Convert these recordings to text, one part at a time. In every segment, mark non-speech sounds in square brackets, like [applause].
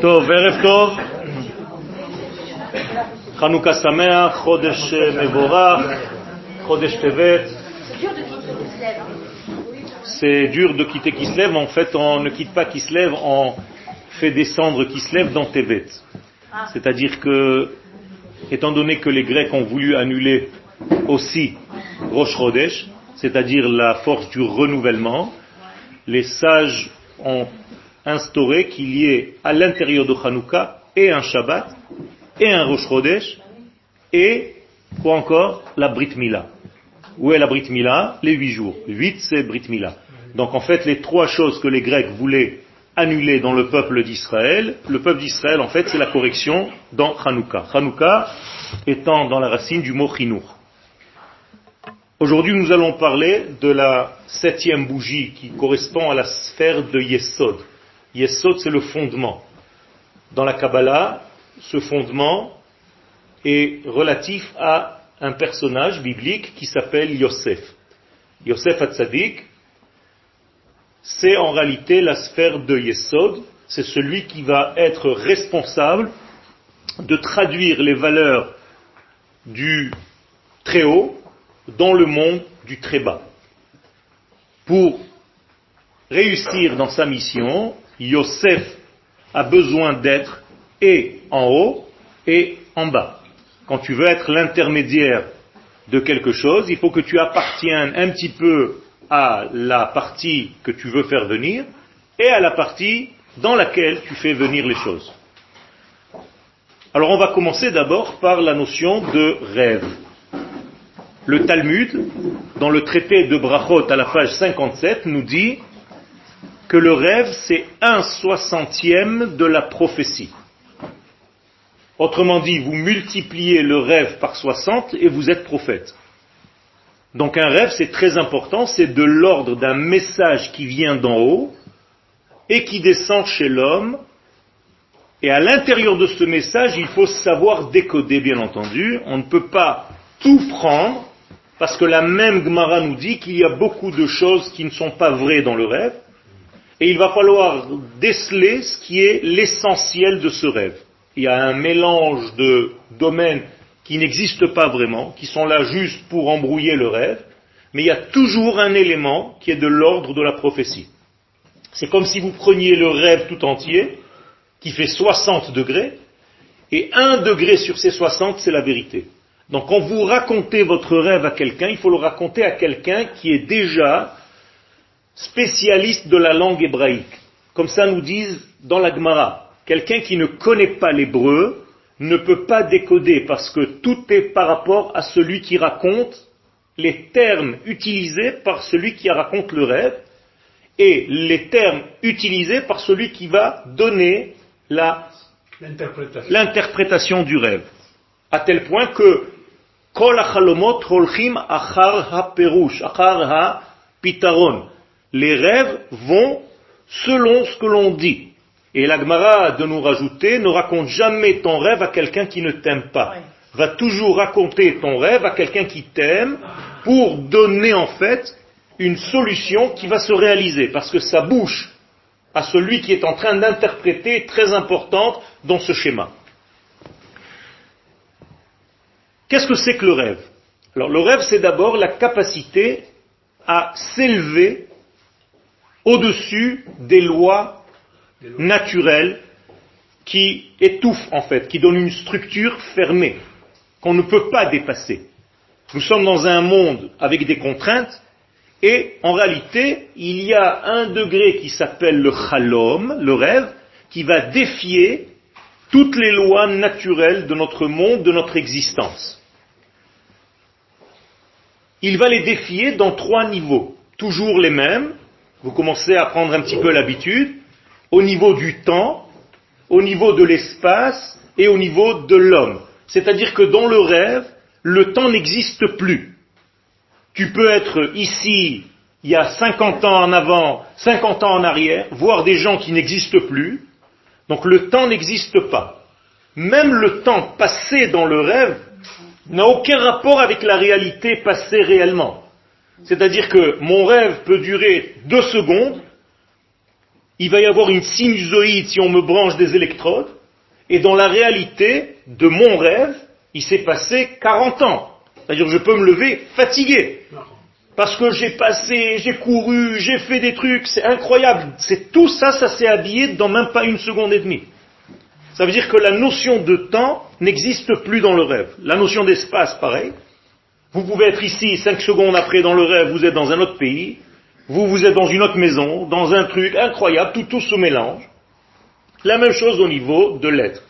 טוב, ערב טוב. חנוכה שמח, חודש מבורך, חודש טבת. C'est dur de quitter Kislev, en fait on ne quitte pas Kislev, on fait descendre Kislev dans Tevet. C'est-à-dire que, étant donné que les Grecs ont voulu annuler aussi Rosh Chodesh, c'est-à-dire la force du renouvellement, les sages ont instauré qu'il y ait à l'intérieur de Hanouka et un Shabbat, et un Rosh Chodesh, et quoi encore? La Brit Mila. Où est la Brit Mila? Les huit jours. Huit, c'est Brit Mila. Donc en fait, les trois choses que les Grecs voulaient annuler dans le peuple d'Israël, le peuple d'Israël, en fait, c'est la correction dans Hanouka. Hanouka étant dans la racine du mot Chinour. Aujourd'hui, nous allons parler de la septième bougie qui correspond à la sphère de Yesod. Yesod, c'est le fondement. Dans la Kabbalah, ce fondement est relatif à un personnage biblique qui s'appelle Yosef. Yosef Hatzadik, c'est en réalité la sphère de Yesod, c'est celui qui va être responsable de traduire les valeurs du très haut dans le monde du très bas. Pour réussir dans sa mission, Yosef a besoin d'être et en haut et en bas. Quand tu veux être l'intermédiaire de quelque chose, il faut que tu appartiennes un petit peu à la partie que tu veux faire venir et à la partie dans laquelle tu fais venir les choses. Alors on va commencer d'abord par la notion de rêve. Le Talmud, dans le traité de Brachot à la page 57, nous dit que le rêve, c'est un soixantième de la prophétie. Autrement dit, vous multipliez le rêve par 60 et vous êtes prophète. Donc un rêve, c'est très important, c'est de l'ordre d'un message qui vient d'en haut et qui descend chez l'homme. Et à l'intérieur de ce message, il faut savoir décoder, bien entendu. On ne peut pas tout prendre, parce que la même Gemara nous dit qu'il y a beaucoup de choses qui ne sont pas vraies dans le rêve, et il va falloir déceler ce qui est l'essentiel de ce rêve. Il y a un mélange de domaines qui n'existent pas vraiment, qui sont là juste pour embrouiller le rêve, mais il y a toujours un élément qui est de l'ordre de la prophétie. C'est comme si vous preniez le rêve tout entier, qui fait 60 degrés, et un degré sur ces 60, c'est la vérité. Donc quand vous racontez votre rêve à quelqu'un, il faut le raconter à quelqu'un qui est déjà spécialiste de la langue hébraïque. Comme ça nous disent dans la Gemara. Quelqu'un qui ne connaît pas l'hébreu ne peut pas décoder parce que tout est par rapport à celui qui raconte les termes utilisés par celui qui raconte le rêve et les termes utilisés par celui qui va donner l'interprétation du rêve. À tel point que les rêves vont selon ce que l'on dit. Et l'Agmara de nous rajouter, ne raconte jamais ton rêve à quelqu'un qui ne t'aime pas. Va toujours raconter ton rêve à quelqu'un qui t'aime pour donner en fait une solution qui va se réaliser. Parce que sa bouche à celui qui est en train d'interpréter est très importante dans ce schéma. Qu'est-ce que c'est que le rêve? Alors le rêve c'est d'abord la capacité à s'élever au-dessus des lois naturel qui étouffe en fait, qui donne une structure fermée, qu'on ne peut pas dépasser. Nous sommes dans un monde avec des contraintes, et en réalité, il y a un degré qui s'appelle le chalom, le rêve, qui va défier toutes les lois naturelles de notre monde, de notre existence. Il va les défier dans trois niveaux, toujours les mêmes. Vous commencez à prendre un petit peu l'habitude au niveau du temps, au niveau de l'espace et au niveau de l'homme. C'est-à-dire que dans le rêve, le temps n'existe plus. Tu peux être ici il y a 50 ans en avant, 50 ans en arrière, voir des gens qui n'existent plus. Donc le temps n'existe pas. Même le temps passé dans le rêve n'a aucun rapport avec la réalité passée réellement. C'est-à-dire que mon rêve peut durer deux secondes, il va y avoir une sinusoïde si on me branche des électrodes, et dans la réalité de mon rêve, il s'est passé 40 ans. C'est-à-dire je peux me lever fatigué. Parce que j'ai passé, j'ai couru, j'ai fait des trucs, c'est incroyable. C'est tout ça, ça s'est habillé dans même pas une seconde et demie. Ça veut dire que la notion de temps n'existe plus dans le rêve. La notion d'espace, pareil. Vous pouvez être ici, cinq secondes après dans le rêve, vous êtes dans un autre pays, vous, vous êtes dans une autre maison, dans un truc incroyable, tout, tout se mélange. La même chose au niveau de l'être.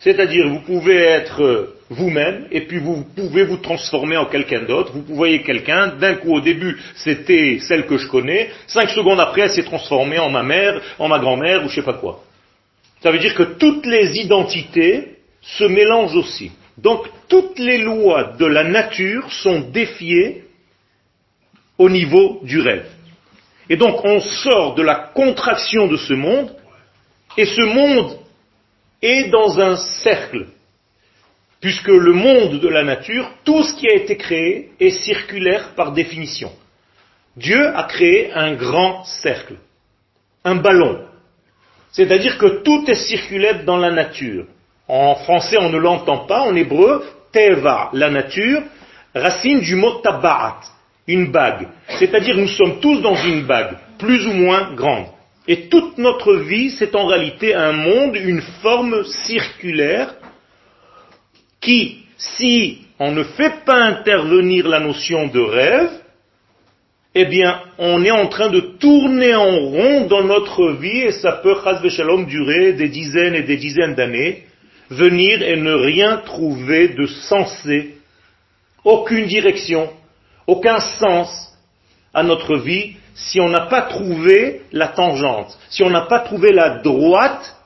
C'est-à-dire, vous pouvez être euh, vous-même, et puis vous pouvez vous transformer en quelqu'un d'autre. Vous voyez quelqu'un, d'un coup au début, c'était celle que je connais, cinq secondes après, elle s'est transformée en ma mère, en ma grand-mère, ou je sais pas quoi. Ça veut dire que toutes les identités se mélangent aussi. Donc, toutes les lois de la nature sont défiées au niveau du rêve. Et donc, on sort de la contraction de ce monde, et ce monde est dans un cercle, puisque le monde de la nature, tout ce qui a été créé est circulaire par définition. Dieu a créé un grand cercle, un ballon. C'est-à-dire que tout est circulaire dans la nature. En français, on ne l'entend pas, en hébreu, teva, la nature, racine du mot tabaat, une bague. C'est-à-dire nous sommes tous dans une bague, plus ou moins grande. Et toute notre vie, c'est en réalité un monde, une forme circulaire qui, si on ne fait pas intervenir la notion de rêve, eh bien, on est en train de tourner en rond dans notre vie et ça peut, shalom, durer des dizaines et des dizaines d'années, venir et ne rien trouver de sensé, aucune direction, aucun sens à notre vie, si on n'a pas trouvé la tangente, si on n'a pas trouvé la droite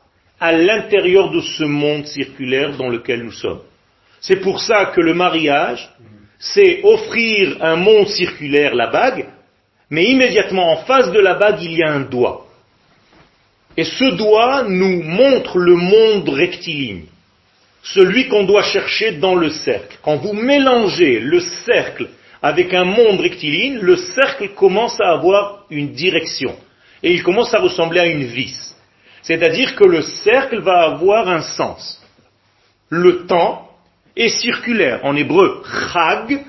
à l'intérieur de ce monde circulaire dans lequel nous sommes. C'est pour ça que le mariage, c'est offrir un monde circulaire, la bague, mais immédiatement en face de la bague, il y a un doigt. Et ce doigt nous montre le monde rectiligne, celui qu'on doit chercher dans le cercle. Quand vous mélangez le cercle avec un monde rectiligne, le cercle commence à avoir une direction. Et il commence à ressembler à une vis. C'est-à-dire que le cercle va avoir un sens. Le temps est circulaire. En hébreu, chag,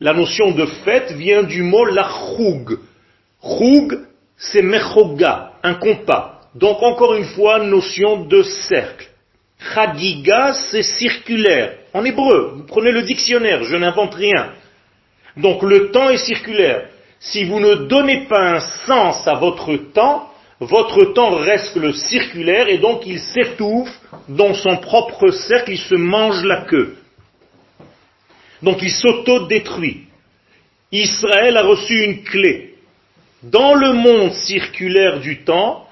la notion de fête vient du mot lachug. Chug, c'est mechoga, un compas. Donc encore une fois, notion de cercle. Chagiga, c'est circulaire. En hébreu, vous prenez le dictionnaire, je n'invente rien. Donc le temps est circulaire. Si vous ne donnez pas un sens à votre temps, votre temps reste le circulaire et donc il s'étouffe dans son propre cercle, il se mange la queue. Donc il s'auto-détruit. Israël a reçu une clé. Dans le monde circulaire du temps,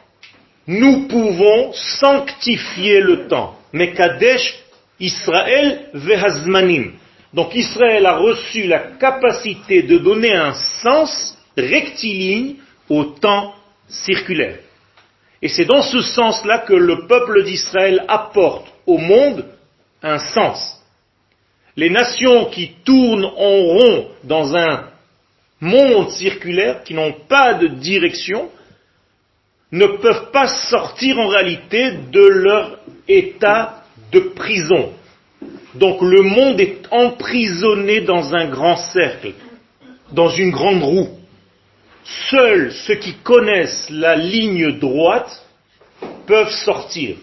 nous pouvons sanctifier le temps. Mekadesh Israël vehazmanim. Donc Israël a reçu la capacité de donner un sens rectiligne au temps circulaire. Et c'est dans ce sens-là que le peuple d'Israël apporte au monde un sens. Les nations qui tournent en rond dans un monde circulaire, qui n'ont pas de direction, ne peuvent pas sortir en réalité de leur état de prison. Donc le monde est emprisonné dans un grand cercle, dans une grande roue. Seuls ceux qui connaissent la ligne droite peuvent sortir.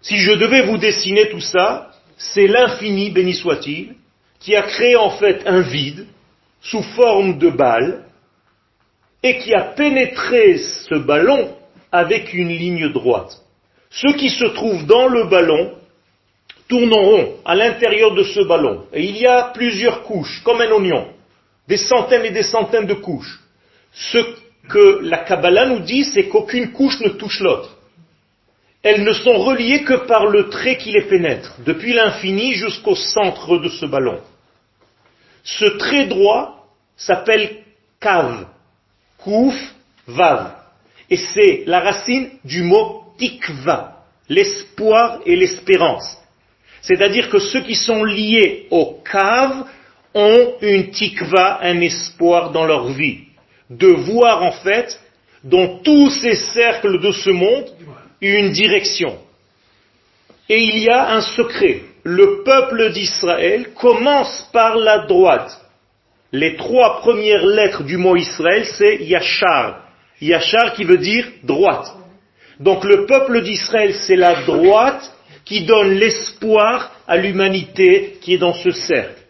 Si je devais vous dessiner tout ça, c'est l'infini, béni soit-il, qui a créé en fait un vide sous forme de balle et qui a pénétré ce ballon avec une ligne droite. Ceux qui se trouvent dans le ballon tourne en rond à l'intérieur de ce ballon. Et il y a plusieurs couches, comme un oignon, des centaines et des centaines de couches. Ce que la Kabbalah nous dit, c'est qu'aucune couche ne touche l'autre. Elles ne sont reliées que par le trait qui les pénètre, depuis l'infini jusqu'au centre de ce ballon. Ce trait droit s'appelle Kav, Kouf, Vav. Et c'est la racine du mot Tikva, l'espoir et l'espérance. C'est-à-dire que ceux qui sont liés au cave ont une tikva, un espoir dans leur vie. De voir en fait, dont tous ces cercles de ce monde une direction. Et il y a un secret. Le peuple d'Israël commence par la droite. Les trois premières lettres du mot Israël, c'est Yachar. Yachar qui veut dire droite. Donc le peuple d'Israël, c'est la droite qui donne l'espoir à l'humanité qui est dans ce cercle.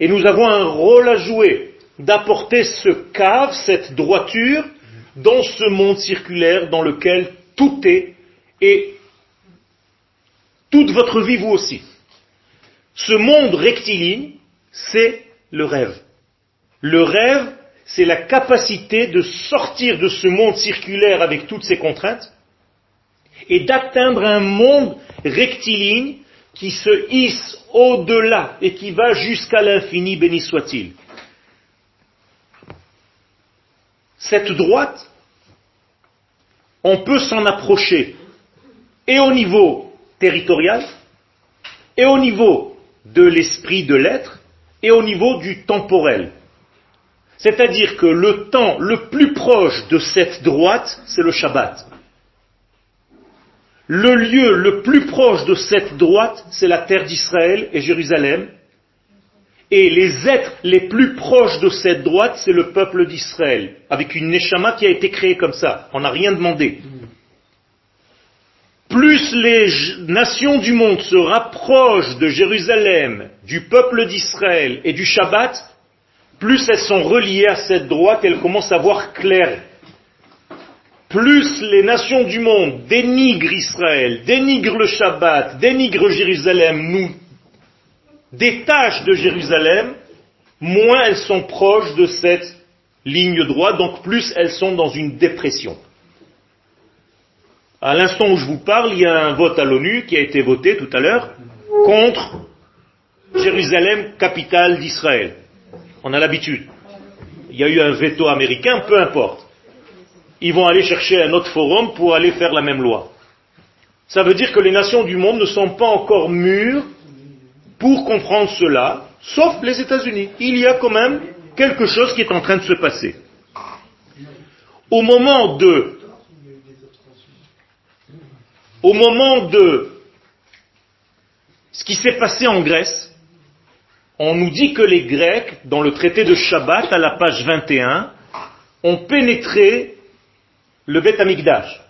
Et nous avons un rôle à jouer d'apporter ce cave, cette droiture, dans ce monde circulaire dans lequel tout est et toute votre vie, vous aussi. Ce monde rectiligne, c'est le rêve. Le rêve, c'est la capacité de sortir de ce monde circulaire avec toutes ses contraintes et d'atteindre un monde rectiligne qui se hisse au-delà et qui va jusqu'à l'infini, béni soit-il. Cette droite, on peut s'en approcher et au niveau territorial, et au niveau de l'esprit de l'être, et au niveau du temporel. C'est-à-dire que le temps le plus proche de cette droite, c'est le Shabbat. Le lieu le plus proche de cette droite, c'est la terre d'Israël et Jérusalem. Et les êtres les plus proches de cette droite, c'est le peuple d'Israël, avec une Neshama qui a été créée comme ça. On n'a rien demandé. Plus les nations du monde se rapprochent de Jérusalem, du peuple d'Israël et du Shabbat, plus elles sont reliées à cette droite, elles commencent à voir clair plus les nations du monde dénigrent Israël, dénigrent le Shabbat, dénigrent Jérusalem, nous détachent de Jérusalem, moins elles sont proches de cette ligne droite, donc plus elles sont dans une dépression. À l'instant où je vous parle, il y a un vote à l'ONU qui a été voté tout à l'heure contre Jérusalem, capitale d'Israël. On a l'habitude. Il y a eu un veto américain, peu importe ils vont aller chercher un autre forum pour aller faire la même loi. Ça veut dire que les nations du monde ne sont pas encore mûres pour comprendre cela, sauf les États-Unis. Il y a quand même quelque chose qui est en train de se passer. Au moment de, au moment de ce qui s'est passé en Grèce, on nous dit que les Grecs, dans le traité de Shabbat, à la page 21, ont pénétré le Beth Amikdash.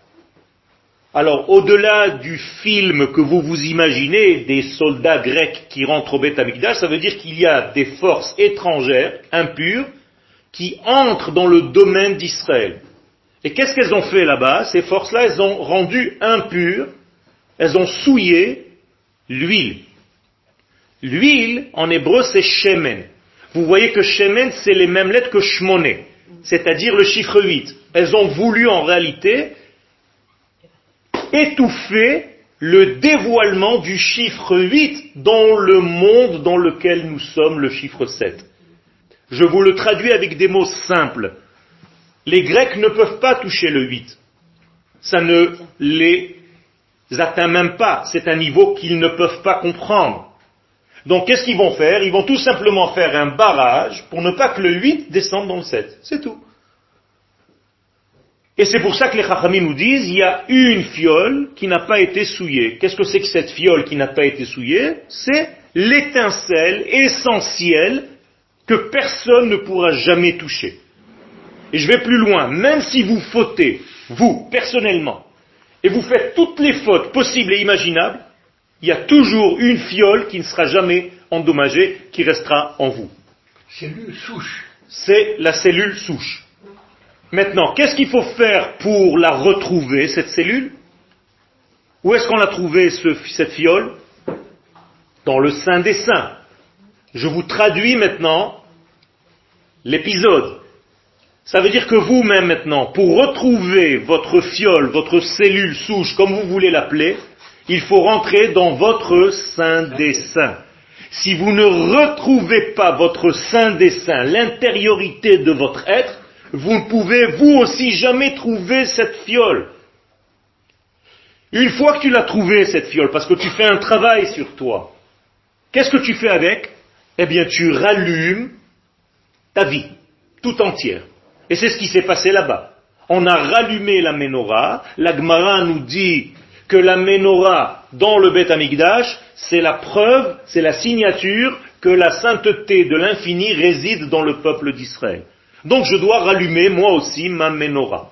Alors, au-delà du film que vous vous imaginez des soldats grecs qui rentrent au Beth Amikdash, ça veut dire qu'il y a des forces étrangères, impures, qui entrent dans le domaine d'Israël. Et qu'est-ce qu'elles ont fait là-bas? Ces forces-là, elles ont rendu impures, elles ont souillé l'huile. L'huile, en hébreu, c'est shemen. Vous voyez que shemen, c'est les mêmes lettres que shmoné, c'est-à-dire le chiffre 8 elles ont voulu en réalité étouffer le dévoilement du chiffre 8 dans le monde dans lequel nous sommes, le chiffre 7. Je vous le traduis avec des mots simples. Les Grecs ne peuvent pas toucher le 8. Ça ne les atteint même pas. C'est un niveau qu'ils ne peuvent pas comprendre. Donc qu'est-ce qu'ils vont faire? Ils vont tout simplement faire un barrage pour ne pas que le 8 descende dans le 7. C'est tout. Et c'est pour ça que les Chachamim nous disent, il y a une fiole qui n'a pas été souillée. Qu'est-ce que c'est que cette fiole qui n'a pas été souillée? C'est l'étincelle essentielle que personne ne pourra jamais toucher. Et je vais plus loin, même si vous fautez, vous, personnellement, et vous faites toutes les fautes possibles et imaginables, il y a toujours une fiole qui ne sera jamais endommagée, qui restera en vous. Cellule souche. C'est la cellule souche. Maintenant, qu'est-ce qu'il faut faire pour la retrouver, cette cellule? Où est-ce qu'on l'a trouvée, cette fiole? Dans le sein des saints. Je vous traduis maintenant l'épisode. Ça veut dire que vous-même maintenant, pour retrouver votre fiole, votre cellule souche, comme vous voulez l'appeler, il faut rentrer dans votre sein des saints. Si vous ne retrouvez pas votre sein des saints, l'intériorité de votre être, vous ne pouvez vous aussi jamais trouver cette fiole. Une fois que tu l'as trouvée, cette fiole, parce que tu fais un travail sur toi, qu'est-ce que tu fais avec? Eh bien, tu rallumes ta vie, tout entière. Et c'est ce qui s'est passé là-bas. On a rallumé la menorah. La Gemara nous dit que la menorah dans le Beth Amikdash, c'est la preuve, c'est la signature que la sainteté de l'infini réside dans le peuple d'Israël. Donc je dois rallumer moi aussi ma menorah.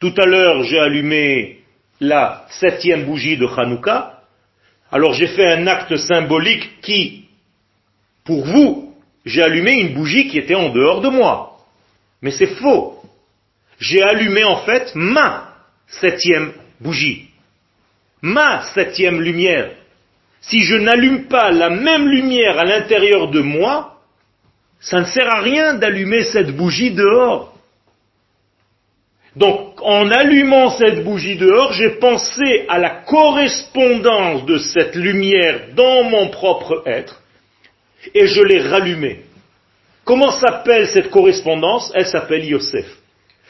Tout à l'heure, j'ai allumé la septième bougie de Hanouka. Alors j'ai fait un acte symbolique qui, pour vous, j'ai allumé une bougie qui était en dehors de moi. Mais c'est faux. J'ai allumé en fait ma septième bougie. Ma septième lumière. Si je n'allume pas la même lumière à l'intérieur de moi, ça ne sert à rien d'allumer cette bougie dehors. Donc, en allumant cette bougie dehors, j'ai pensé à la correspondance de cette lumière dans mon propre être, et je l'ai rallumée. Comment s'appelle cette correspondance? Elle s'appelle Yosef.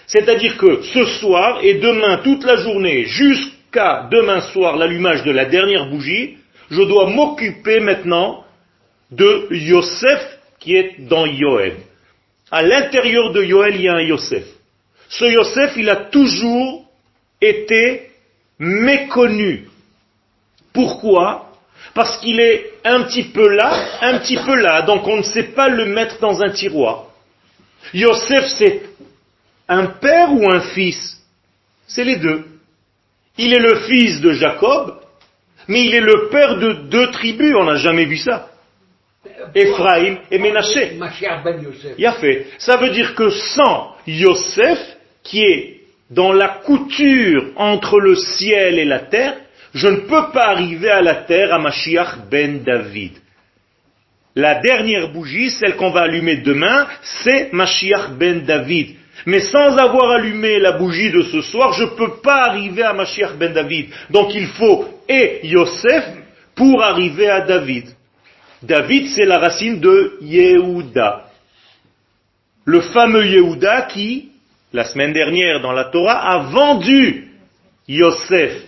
C'est-à-dire que ce soir et demain, toute la journée, jusqu'à demain soir, l'allumage de la dernière bougie, je dois m'occuper maintenant de Yosef qui est dans Yoel. À l'intérieur de Yoel, il y a un Yosef. Ce Yosef, il a toujours été méconnu. Pourquoi? Parce qu'il est un petit peu là, un petit peu là, donc on ne sait pas le mettre dans un tiroir. Yosef, c'est un père ou un fils? C'est les deux. Il est le fils de Jacob, mais il est le père de deux tribus, on n'a jamais vu ça. Ephraim et Ménaché. Ben Il a fait. Ça veut dire que sans Yosef, qui est dans la couture entre le ciel et la terre, je ne peux pas arriver à la terre à Mashiach ben David. La dernière bougie, celle qu'on va allumer demain, c'est Mashiach ben David. Mais sans avoir allumé la bougie de ce soir, je ne peux pas arriver à Mashiach ben David. Donc il faut et Yosef pour arriver à David. David, c'est la racine de Yehuda. Le fameux Yehuda qui, la semaine dernière dans la Torah, a vendu Yosef.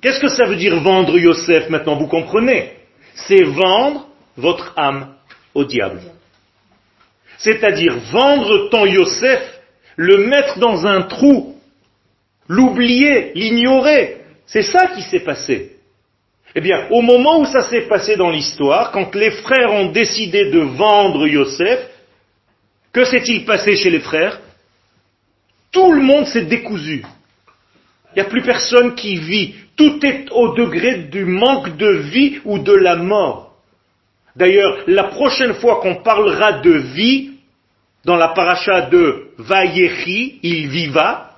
Qu'est-ce que ça veut dire vendre Yosef maintenant Vous comprenez? C'est vendre votre âme au diable. C'est-à-dire vendre ton Yosef, le mettre dans un trou, l'oublier, l'ignorer. C'est ça qui s'est passé. Eh bien, au moment où ça s'est passé dans l'histoire, quand les frères ont décidé de vendre Yosef, que s'est-il passé chez les frères? Tout le monde s'est décousu. Il n'y a plus personne qui vit. Tout est au degré du manque de vie ou de la mort. D'ailleurs, la prochaine fois qu'on parlera de vie, dans la paracha de Vayechi, il viva,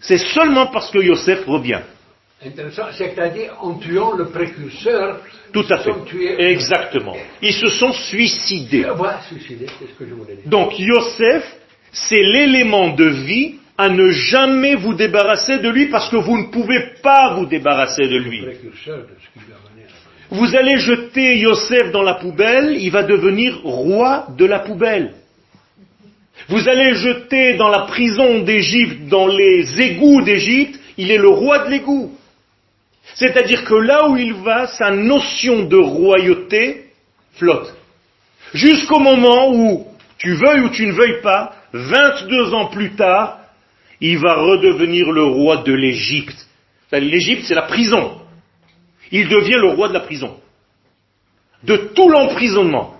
c'est seulement parce que Yosef revient. Intéressant, c'est-à-dire en tuant le précurseur. Tout à fait. Exactement. Ils se sont suicidés. Voilà, suicidés, c'est ce que je voulais dire. Donc Yosef, c'est l'élément de vie à ne jamais vous débarrasser de lui parce que vous ne pouvez pas vous débarrasser de lui. Vous allez jeter Yosef dans la poubelle, il va devenir roi de la poubelle. Vous allez jeter dans la prison d'Égypte, dans les égouts d'Égypte, il est le roi de l'égout. C'est-à-dire que là où il va, sa notion de royauté flotte. Jusqu'au moment où, tu veuilles ou tu ne veuilles pas, 22 ans plus tard, il va redevenir le roi de l'Égypte. L'Égypte, c'est la prison. Il devient le roi de la prison. De tout l'emprisonnement.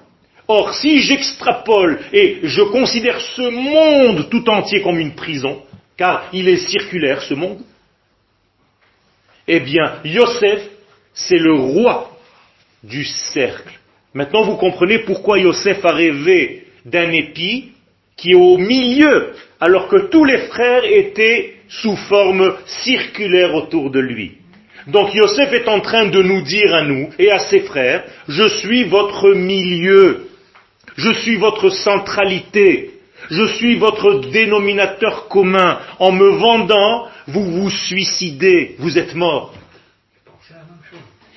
Or, si j'extrapole et je considère ce monde tout entier comme une prison, car il est circulaire ce monde, eh bien, Yosef, c'est le roi du cercle. Maintenant, vous comprenez pourquoi Yosef a rêvé d'un épi qui est au milieu, alors que tous les frères étaient sous forme circulaire autour de lui. Donc Yosef est en train de nous dire à nous et à ses frères, je suis votre milieu, je suis votre centralité, je suis votre dénominateur commun. En me vendant, vous vous suicidez, vous êtes mort.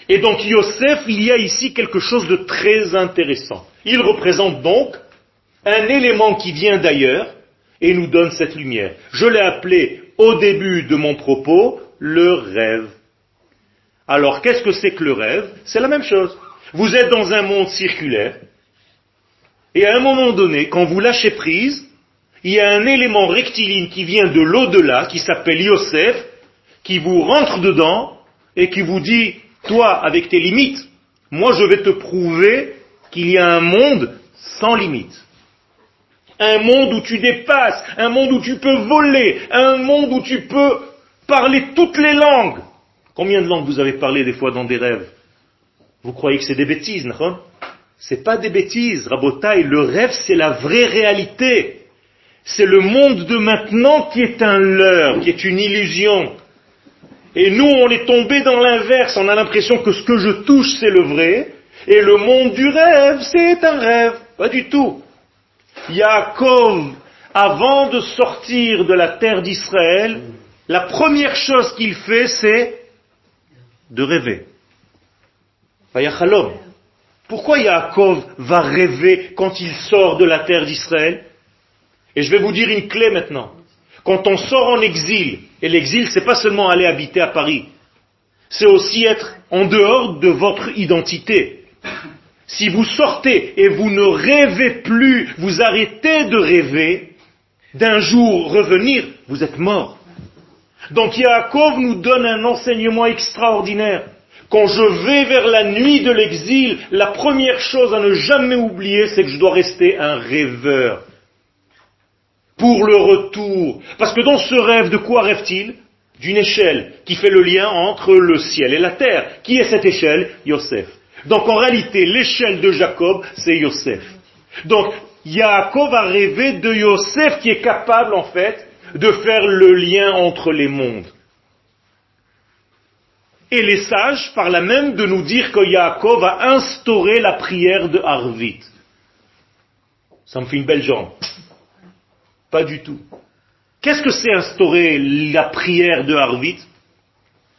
Et donc Yosef, il y a ici quelque chose de très intéressant. Il représente donc un élément qui vient d'ailleurs et nous donne cette lumière. Je l'ai appelé au début de mon propos le rêve. Alors qu'est-ce que c'est que le rêve? C'est la même chose. Vous êtes dans un monde circulaire et à un moment donné, quand vous lâchez prise, il y a un élément rectiligne qui vient de l'au-delà, qui s'appelle Yosef, qui vous rentre dedans et qui vous dit, toi, avec tes limites, moi je vais te prouver qu'il y a un monde sans limites. Un monde où tu dépasses, un monde où tu peux voler, un monde où tu peux parler toutes les langues. Combien de langues vous avez parlé des fois dans des rêves? Vous croyez que c'est des bêtises, non? C'est pas des bêtises, Rabotaï. Le rêve, c'est la vraie réalité. C'est le monde de maintenant qui est un leurre, qui est une illusion. Et nous, on est tombé dans l'inverse. On a l'impression que ce que je touche, c'est le vrai. Et le monde du rêve, c'est un rêve. Pas du tout. Yaakov, avant de sortir de la terre d'Israël, la première chose qu'il fait, c'est de rêver. Pourquoi Yaakov va rêver quand il sort de la terre d'Israël? Et je vais vous dire une clé maintenant. Quand on sort en exil, et l'exil, c'est pas seulement aller habiter à Paris, c'est aussi être en dehors de votre identité. Si vous sortez et vous ne rêvez plus, vous arrêtez de rêver, d'un jour revenir, vous êtes mort. Donc Yaakov nous donne un enseignement extraordinaire. Quand je vais vers la nuit de l'exil, la première chose à ne jamais oublier, c'est que je dois rester un rêveur. Pour le retour. Parce que dans ce rêve, de quoi rêve-t-il? D'une échelle qui fait le lien entre le ciel et la terre. Qui est cette échelle? Yosef. Donc en réalité, l'échelle de Jacob, c'est Yosef. Donc Yaakov a rêvé de Yosef qui est capable en fait de faire le lien entre les mondes. Et les sages par là même de nous dire que Yaakov a instauré la prière de Harvit. Ça me fait une belle jambe. Pas du tout. Qu'est-ce que c'est instaurer la prière de Harvit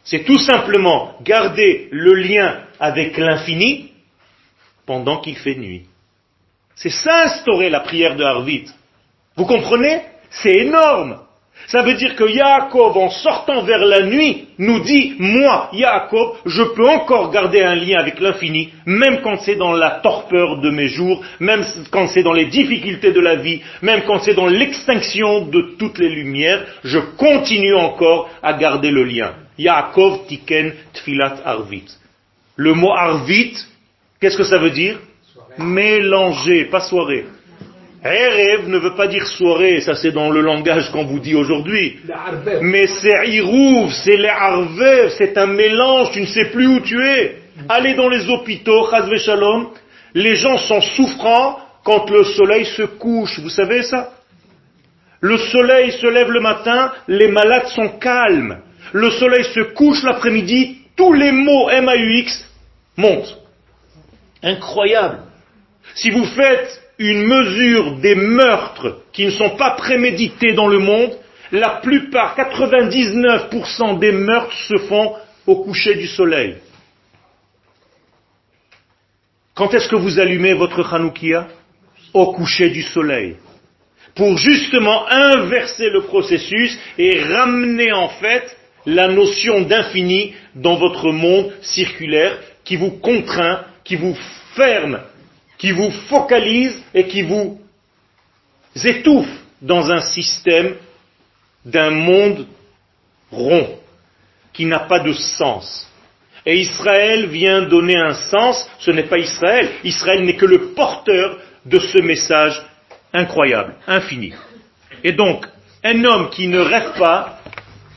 C'est tout simplement garder le lien avec l'infini pendant qu'il fait nuit. C'est ça instaurer la prière de Harvit. Vous comprenez? C'est énorme. Ça veut dire que Yaakov, en sortant vers la nuit, nous dit, moi, Yaakov, je peux encore garder un lien avec l'infini, même quand c'est dans la torpeur de mes jours, même quand c'est dans les difficultés de la vie, même quand c'est dans l'extinction de toutes les lumières, je continue encore à garder le lien. Yaakov tiken tfilat arvit. Le mot arvit, qu'est-ce que ça veut dire? Mélanger, pas soirée. Erev ne veut pas dire soirée, ça c'est dans le langage qu'on vous dit aujourd'hui. Mais c'est Irouv, c'est les c'est un mélange, tu ne sais plus où tu es. Allez dans les hôpitaux, Chazve Shalom, les gens sont souffrants quand le soleil se couche, vous savez ça? Le soleil se lève le matin, les malades sont calmes. Le soleil se couche l'après-midi, tous les mots MAUX montent. Incroyable. Si vous faites une mesure des meurtres qui ne sont pas prémédités dans le monde, la plupart, 99% des meurtres se font au coucher du soleil. Quand est-ce que vous allumez votre Hanoukia? Au coucher du soleil. Pour justement inverser le processus et ramener en fait la notion d'infini dans votre monde circulaire qui vous contraint, qui vous ferme qui vous focalise et qui vous étouffe dans un système d'un monde rond, qui n'a pas de sens. Et Israël vient donner un sens, ce n'est pas Israël, Israël n'est que le porteur de ce message incroyable, infini. Et donc, un homme qui ne rêve pas,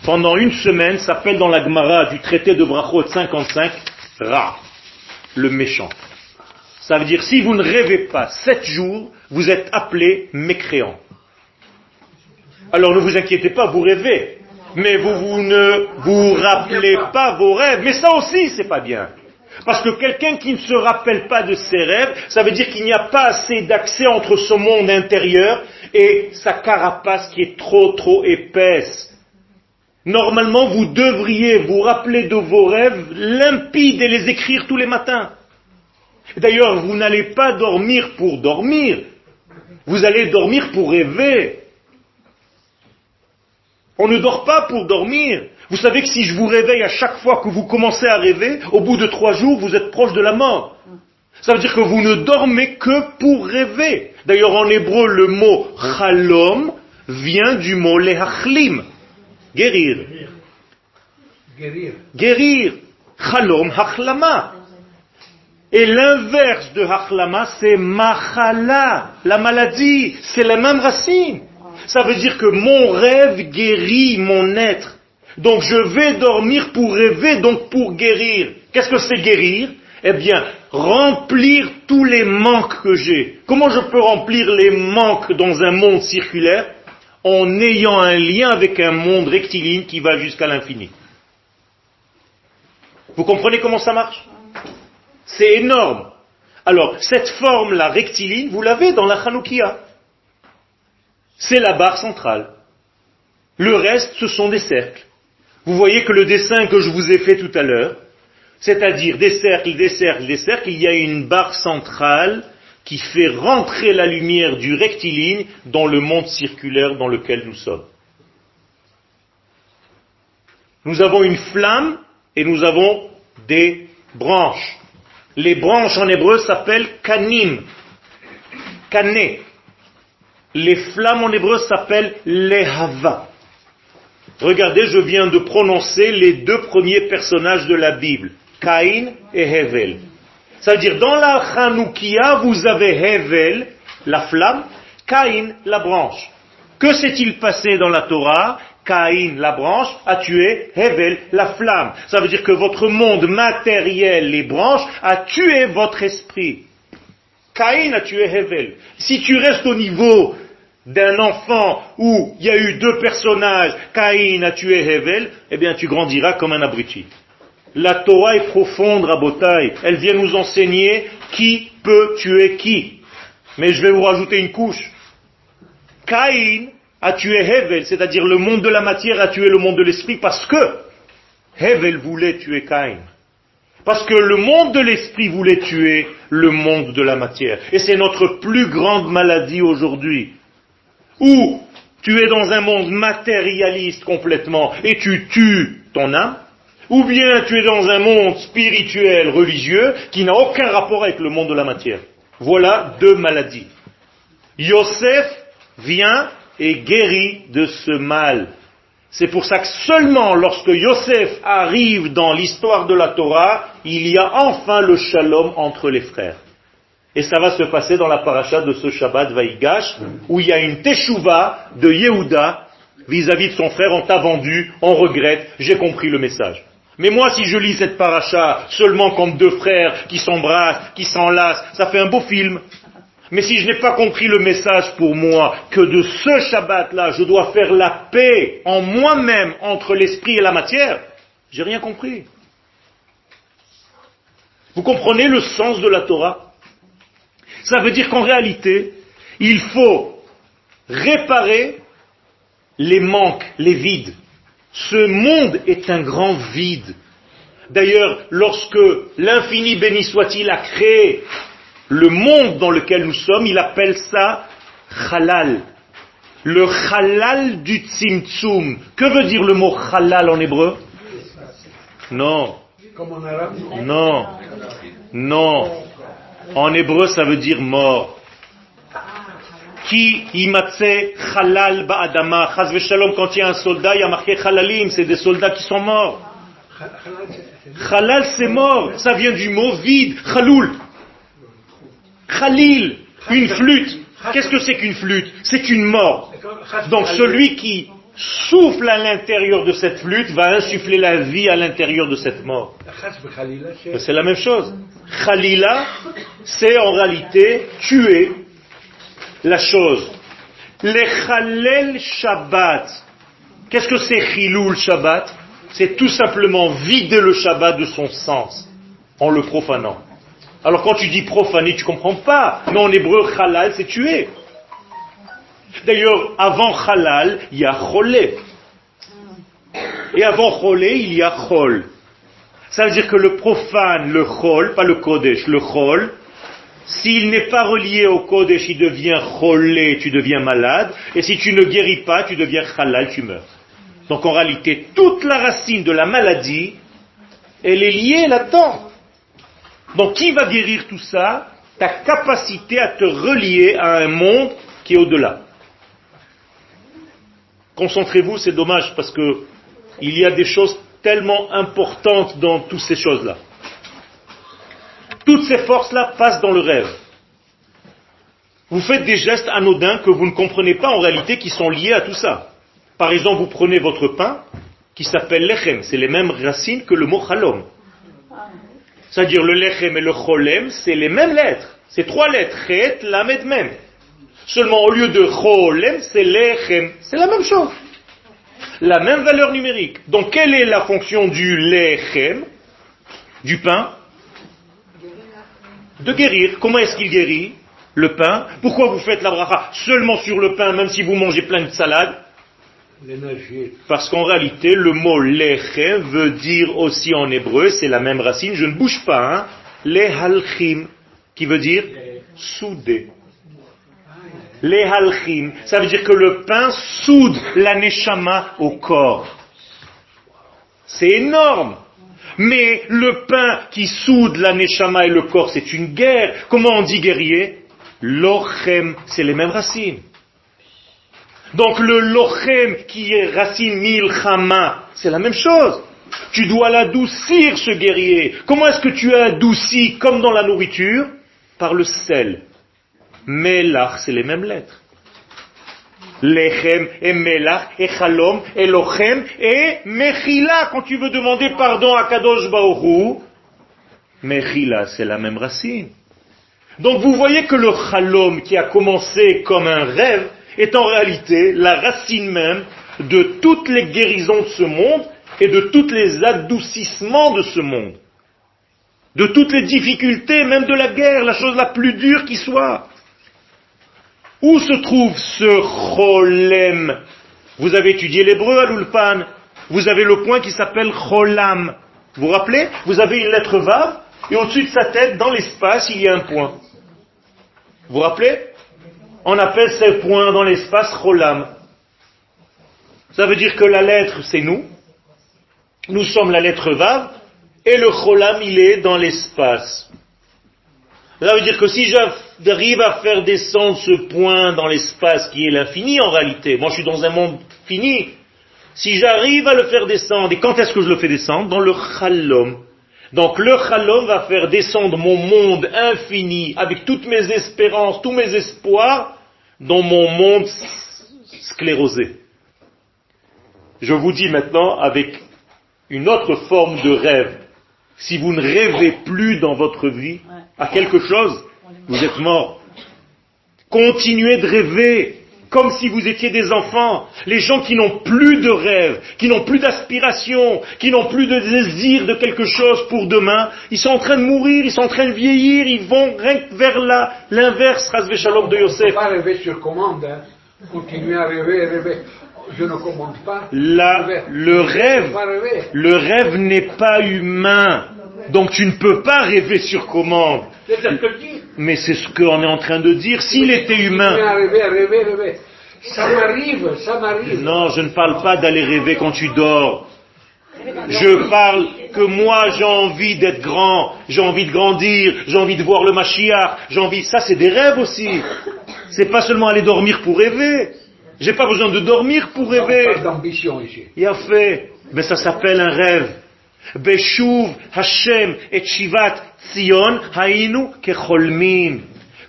pendant une semaine, s'appelle dans la Gemara du traité de Brachot 55, Ra, le méchant. Ça veut dire, si vous ne rêvez pas sept jours, vous êtes appelé mécréant. Alors ne vous inquiétez pas, vous rêvez. Mais vous, ne vous rappelez pas vos rêves. Mais ça aussi, c'est pas bien. Parce que quelqu'un qui ne se rappelle pas de ses rêves, ça veut dire qu'il n'y a pas assez d'accès entre son monde intérieur et sa carapace qui est trop trop épaisse. Normalement, vous devriez vous rappeler de vos rêves limpides et les écrire tous les matins. D'ailleurs, vous n'allez pas dormir pour dormir. Vous allez dormir pour rêver. On ne dort pas pour dormir. Vous savez que si je vous réveille à chaque fois que vous commencez à rêver, au bout de trois jours, vous êtes proche de la mort. Ça veut dire que vous ne dormez que pour rêver. D'ailleurs, en hébreu, le mot chalom vient du mot lehachlim, guérir. Guérir. Guérir. Chalom, hachlama. Et l'inverse de hachlama, c'est machala, la maladie. C'est la même racine. Ça veut dire que mon rêve guérit mon être. Donc je vais dormir pour rêver, donc pour guérir. Qu'est-ce que c'est guérir? Eh bien, remplir tous les manques que j'ai. Comment je peux remplir les manques dans un monde circulaire? En ayant un lien avec un monde rectiligne qui va jusqu'à l'infini. Vous comprenez comment ça marche? C'est énorme. Alors, cette forme-là rectiligne, vous l'avez dans la Hanoukia. C'est la barre centrale. Le reste, ce sont des cercles. Vous voyez que le dessin que je vous ai fait tout à l'heure, c'est-à-dire des cercles, des cercles, des cercles, il y a une barre centrale qui fait rentrer la lumière du rectiligne dans le monde circulaire dans lequel nous sommes. Nous avons une flamme et nous avons des branches. Les branches en hébreu s'appellent kanim, kané. Les flammes en hébreu s'appellent lehava. Regardez, je viens de prononcer les deux premiers personnages de la Bible, Caïn et Hevel. Ça veut dire, dans la Hanoukia, vous avez Hevel, la flamme, Caïn, la branche. Que s'est-il passé dans la Torah? Caïn, la branche, a tué Hevel, la flamme. Ça veut dire que votre monde matériel, les branches, a tué votre esprit. Caïn a tué Hevel. Si tu restes au niveau d'un enfant où il y a eu deux personnages, Caïn a tué Hevel, eh bien tu grandiras comme un abruti. La Torah est profonde, Rabotai. Elle vient nous enseigner qui peut tuer qui. Mais je vais vous rajouter une couche. Caïn a tué Hevel, c'est-à-dire le monde de la matière a tué le monde de l'esprit parce que Hevel voulait tuer Caïn. Parce que le monde de l'esprit voulait tuer le monde de la matière. Et c'est notre plus grande maladie aujourd'hui. Ou tu es dans un monde matérialiste complètement et tu tues ton âme, ou bien tu es dans un monde spirituel, religieux, qui n'a aucun rapport avec le monde de la matière. Voilà deux maladies. Yosef vient et guérit de ce mal. C'est pour ça que seulement lorsque Yosef arrive dans l'histoire de la Torah, il y a enfin le shalom entre les frères. Et ça va se passer dans la paracha de ce Shabbat Vaïgash, où il y a une teshuva de Yehuda vis-à-vis de son frère, on t'a vendu, on regrette, j'ai compris le message. Mais moi, si je lis cette paracha seulement comme deux frères qui s'embrassent, qui s'enlacent, ça fait un beau film. Mais si je n'ai pas compris le message pour moi, que de ce Shabbat-là, je dois faire la paix en moi-même entre l'esprit et la matière, j'ai rien compris. Vous comprenez le sens de la Torah? Ça veut dire qu'en réalité, il faut réparer les manques, les vides. Ce monde est un grand vide. D'ailleurs, lorsque l'infini béni soit-il a créé le monde dans lequel nous sommes, il appelle ça halal. Le halal du tzimtzum. Que veut dire le mot halal en hébreu? Non. Non. Non. En hébreu, ça veut dire mort. Qui imatse halal ba'adama? Chaz shalom, quand il y a un soldat, il y a marqué halalim, c'est des soldats qui sont morts. Halal, c'est mort. Ça vient du mot vide. Khaloul. Khalil. Une flûte. Qu'est-ce que c'est qu'une flûte? C'est une mort. Donc celui qui souffle à l'intérieur de cette flûte va insuffler la vie à l'intérieur de cette mort. C'est la même chose. Khalila, c'est en réalité tuer la chose. Les Khalel Shabbat. Qu'est-ce que c'est Chilul Shabbat? C'est tout simplement vider le Shabbat de son sens en le profanant. Alors quand tu dis profaner, tu comprends pas. Mais en hébreu, halal, c'est tuer. D'ailleurs, avant halal, il y a cholé. Et avant cholé, il y a chol. Ça veut dire que le profane, le chol, pas le kodesh, le chol, s'il n'est pas relié au kodesh, il devient cholé, tu deviens malade. Et si tu ne guéris pas, tu deviens halal, tu meurs. Donc en réalité, toute la racine de la maladie, elle est liée là-dedans. Donc qui va guérir tout ça? Ta capacité à te relier à un monde qui est au-delà. Concentrez-vous, c'est dommage parce que il y a des choses tellement importantes dans toutes ces choses-là. Toutes ces forces-là passent dans le rêve. Vous faites des gestes anodins que vous ne comprenez pas en réalité qui sont liés à tout ça. Par exemple, vous prenez votre pain qui s'appelle lechem, c'est les mêmes racines que le mot chalom. C'est-à-dire le lechem et le cholem, c'est les mêmes lettres. C'est trois lettres, chet, lamed, même. Seulement au lieu de cholem, c'est lechem. C'est la même chose. La même valeur numérique. Donc quelle est la fonction du lechem, du pain? De guérir. Comment est-ce qu'il guérit? Le pain Pourquoi vous faites la bracha seulement sur le pain, même si vous mangez plein de salades? Parce qu'en réalité, le mot lechem veut dire aussi en hébreu, c'est la même racine, je ne bouge pas, hein, lehalchim, qui veut dire souder. Lehalchim, ça veut dire que le pain soude la neshama au corps. C'est énorme. Mais le pain qui soude la neshama et le corps, c'est une guerre. Comment on dit guerrier? Lochem, c'est les mêmes racines. Donc le lochem qui est racine milchama, c'est la même chose. Tu dois l'adoucir ce guerrier. Comment est-ce que tu as adouci comme dans la nourriture Par le sel. Melach, c'est les mêmes lettres. Lechem et melach et chalom et lochem et mechila quand tu veux demander pardon à Kadosh Baoru. Mechila, c'est la même racine. Donc vous voyez que le chalom qui a commencé comme un rêve est en réalité la racine même de toutes les guérisons de ce monde et de tous les adoucissements de ce monde. De toutes les difficultés, même de la guerre, la chose la plus dure qui soit. Où se trouve ce cholem? Vous avez étudié l'hébreu à l'ulpan. Vous avez le point qui s'appelle cholam. Vous vous rappelez? Vous avez une lettre vav et au-dessus de sa tête, dans l'espace, il y a un point. Vous vous rappelez? On appelle ce point dans l'espace Cholam. Ça veut dire que la lettre, c'est nous. Nous sommes la lettre Vav, et le Cholam, il est dans l'espace. Ça veut dire que si j'arrive à faire descendre ce point dans l'espace qui est l'infini en réalité, moi je suis dans un monde fini, si j'arrive à le faire descendre, et quand est-ce que je le fais descendre? Dans le Chalom. Donc le Chalom va faire descendre mon monde infini avec toutes mes espérances, tous mes espoirs dans mon monde sclérosé. Je vous dis maintenant avec une autre forme de rêve. Si vous ne rêvez plus dans votre vie à quelque chose, vous êtes mort. Continuez de rêver comme si vous étiez des enfants. Les gens qui n'ont plus de rêve, qui n'ont plus d'aspiration, qui n'ont plus de désir de quelque chose pour demain, ils sont en train de mourir, ils sont en train de vieillir, ils vont vers l'inverse, Razvé Shalom de Yosef. pas rêver sur commande, hein. Continuez à rêver, rêver. Je ne commande pas. le rêve, le rêve n'est pas humain. Donc tu ne peux pas rêver sur commande. C'est ce que dit. Mais c'est ce qu'on est en train de dire. S'il était humain. Ça m'arrive, ça m'arrive. Non, je ne parle pas d'aller rêver quand tu dors. Je parle que moi j'ai envie d'être grand, j'ai envie de grandir, j'ai envie de voir le Mashiach, j'ai envie. Ça c'est des rêves aussi. C'est pas seulement aller dormir pour rêver. J'ai pas besoin de dormir pour rêver. D'ambition ici. Il a fait. Mais ça s'appelle un rêve. Beshuv Hashem et Shivat Tzion Hainu Kecholmin.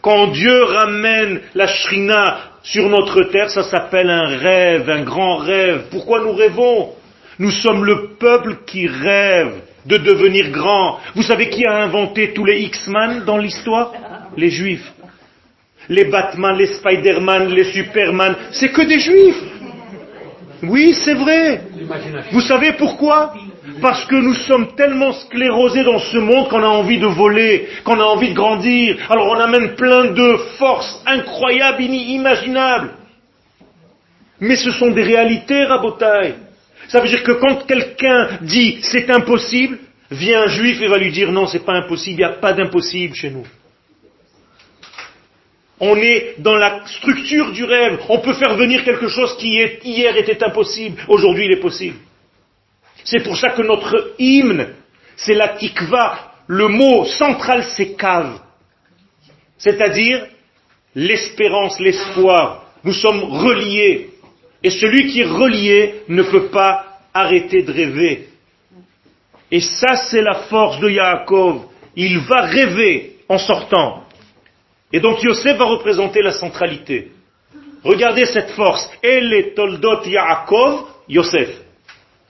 Quand Dieu ramène la Shrina sur notre terre, ça s'appelle un rêve, un grand rêve. Pourquoi nous rêvons? Nous sommes le peuple qui rêve de devenir grand. Vous savez qui a inventé tous les X-Man dans l'histoire? Les Juifs. Les Batman, les Spider-Man, les Superman, c'est que des Juifs. Oui, c'est vrai. Vous savez pourquoi? Parce que nous sommes tellement sclérosés dans ce monde qu'on a envie de voler, qu'on a envie de grandir. Alors on amène plein de forces incroyables, inimaginables. Mais ce sont des réalités, Rabotaille. Ça veut dire que quand quelqu'un dit c'est impossible, vient un juif et va lui dire non, c'est pas impossible, il n'y a pas d'impossible chez nous. On est dans la structure du rêve. On peut faire venir quelque chose qui hier était impossible, aujourd'hui il est possible. C'est pour ça que notre hymne, c'est la tikva le mot central c'est cave. C'est-à-dire l'espérance, l'espoir. Nous sommes reliés. Et celui qui est relié ne peut pas arrêter de rêver. Et ça, c'est la force de Yaakov. Il va rêver en sortant. Et donc Yosef va représenter la centralité. Regardez cette force. Elle est Toldot Yaakov, Yosef.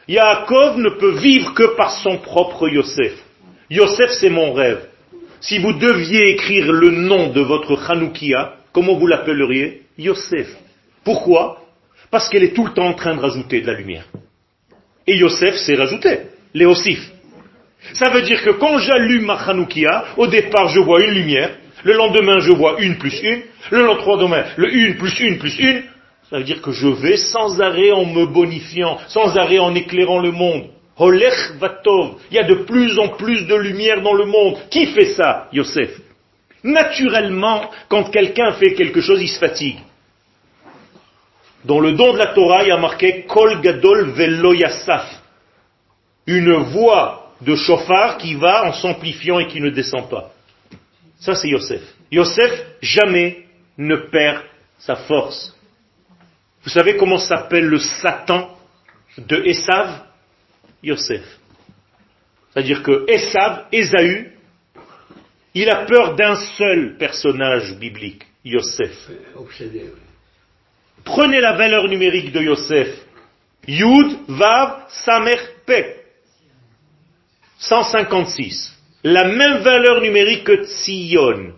Yaakov ne peut vivre que par son propre Yosef. Yosef, c'est mon rêve. Si vous deviez écrire le nom de votre Hanoukia, comment vous l'appelleriez? Yosef. Pourquoi? Parce qu'elle est tout le temps en train de rajouter de la lumière. Et Yosef, c'est rajouté, Léosif. Ça veut dire que quand j'allume ma Hanoukia, au départ je vois une lumière, le lendemain je vois une plus une, le lendemain le une plus une plus une, ça veut dire que je vais sans arrêt en me bonifiant, sans arrêt en éclairant le monde. Holech Vatov, il y a de plus en plus de lumière dans le monde. Qui fait ça, Yosef? Naturellement, quand quelqu'un fait quelque chose, il se fatigue. Dans le don de la Torah, il y a marqué Kol Gadol Velo Une voix de chauffard qui va en s'amplifiant et qui ne descend pas. Ça, c'est Yosef. Yosef jamais ne perd sa force. Vous savez comment s'appelle le Satan de Esav? Yosef. C'est-à-dire que Esav, Esaü, il a peur d'un seul personnage biblique, Yosef. Prenez la valeur numérique de Yosef. Yud, Vav, Samer, Pe. 156. La même valeur numérique que Tzion.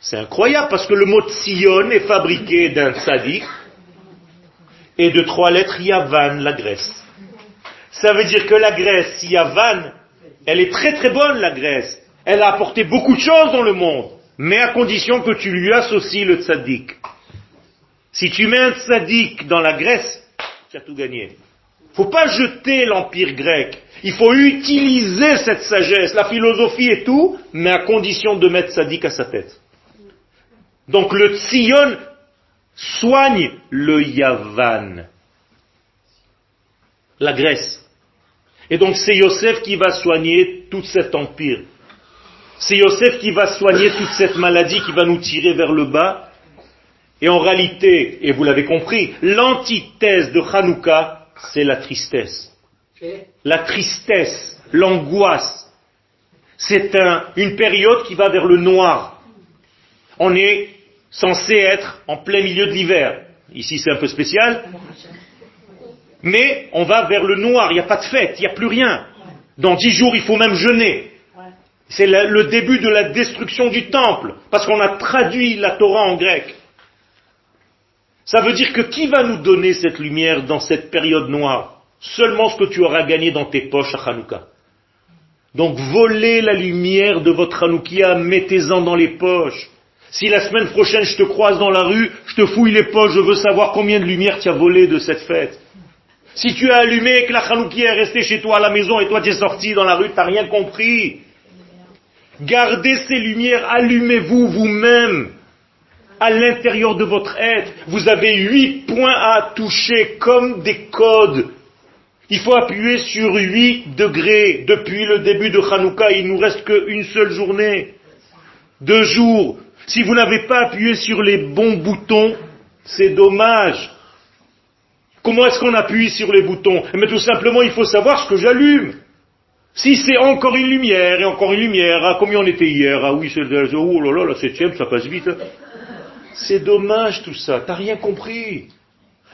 C'est incroyable parce que le mot Tzion est fabriqué d'un tzadik et de trois lettres Yavan, la Grèce. Ça veut dire que la Grèce, Yavan, elle est très très bonne la Grèce. Elle a apporté beaucoup de choses dans le monde, mais à condition que tu lui associes le tzaddik. Si tu mets un tzaddik dans la Grèce, tu as tout gagné. Faut pas jeter l'empire grec. Il faut utiliser cette sagesse, la philosophie et tout, mais à condition de mettre tzaddik à sa tête. Donc le tzion soigne le yavan, la Grèce. Et donc c'est Yosef qui va soigner tout cet empire. C'est Yosef qui va soigner toute cette maladie qui va nous tirer vers le bas. Et en réalité, et vous l'avez compris, l'antithèse de Hanouka, c'est la tristesse. La tristesse, l'angoisse. C'est une période qui va vers le noir. On est censé être en plein milieu de l'hiver. Ici c'est un peu spécial. Mais on va vers le noir, il n'y a pas de fête, il n'y a plus rien. Dans dix jours, il faut même jeûner. C'est le début de la destruction du temple, parce qu'on a traduit la Torah en grec. Ça veut dire que qui va nous donner cette lumière dans cette période noire? Seulement ce que tu auras gagné dans tes poches à Hanouka. Donc volez la lumière de votre Hanoukia, mettez-en dans les poches. Si la semaine prochaine je te croise dans la rue, je te fouille les poches, je veux savoir combien de lumière tu as volé de cette fête. Si tu as allumé et que la Hanoukia est restée chez toi à la maison et toi tu es sorti dans la rue, tu n'as rien compris. Gardez ces lumières, allumez-vous vous-même à l'intérieur de votre être. Vous avez huit points à toucher comme des codes. Il faut appuyer sur huit degrés depuis le début de Hanouka. Il nous reste qu'une seule journée. Deux jours. Si vous n'avez pas appuyé sur les bons boutons, c'est dommage. Comment est-ce qu'on appuie sur les boutons? Mais tout simplement, il faut savoir ce que j'allume. Si c'est encore une lumière et encore une lumière, ah, combien on était hier? Ah oui, c'est oh là là, la septième, ça passe vite. Hein. C'est dommage tout ça, t'as rien compris.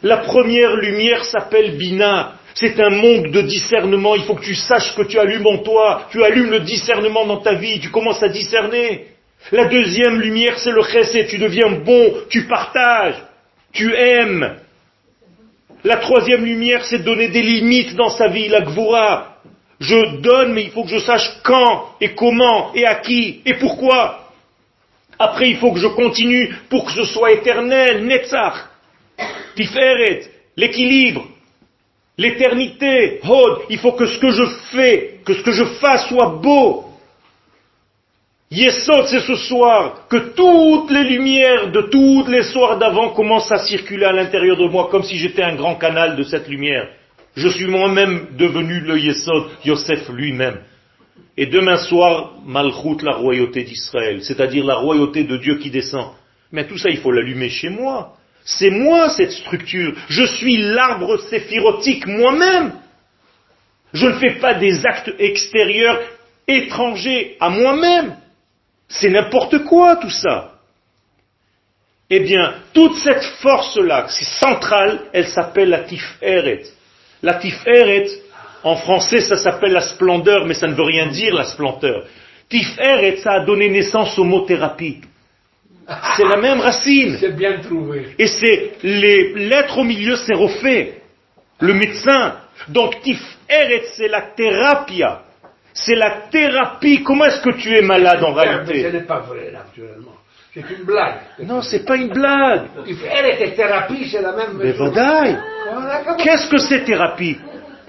La première lumière s'appelle Bina. C'est un monde de discernement. Il faut que tu saches que tu allumes en toi. Tu allumes le discernement dans ta vie. Tu commences à discerner. La deuxième lumière, c'est le chesed. Tu deviens bon. Tu partages. Tu aimes. La troisième lumière, c'est donner des limites dans sa vie. La gvura. Je donne, mais il faut que je sache quand et comment et à qui et pourquoi. Après, il faut que je continue pour que ce soit éternel, Netzach, Tiferet, l'équilibre, l'éternité, Hod. Il faut que ce que je fais, que ce que je fasse soit beau. Yesod, c'est ce soir que toutes les lumières de toutes les soirs d'avant commencent à circuler à l'intérieur de moi comme si j'étais un grand canal de cette lumière. Je suis moi-même devenu le Yesod, Yosef lui-même. et demain soir, Malchut, la royauté d'Israël, c'est-à-dire la royauté de Dieu qui descend. Mais tout ça, il faut l'allumer chez moi. C'est moi cette structure. Je suis l'arbre séphirotique moi-même. Je ne fais pas des actes extérieurs étrangers à moi-même. C'est n'importe quoi tout ça. Eh bien, toute cette force-là, c'est centrale, elle s'appelle la Tiferet. La Tiferet, en français, ça s'appelle la splendeur, mais ça ne veut rien dire la splendeur. Tiferet, ça a donné naissance au mot thérapie. C'est la même racine. C'est bien trouvé. Et c'est les lettres au milieu, c'est refait. Le médecin. Donc Tiferet, c'est la thérapia. C'est la thérapie. Comment est-ce que tu es malade en Mais ce réalité n'est pas vrai, naturellement. C'est une blague. Non, c'est pas une blague. Elle était thérapie, c'est la même Mais vadaï. Comment- Qu'est-ce que c'est thérapie?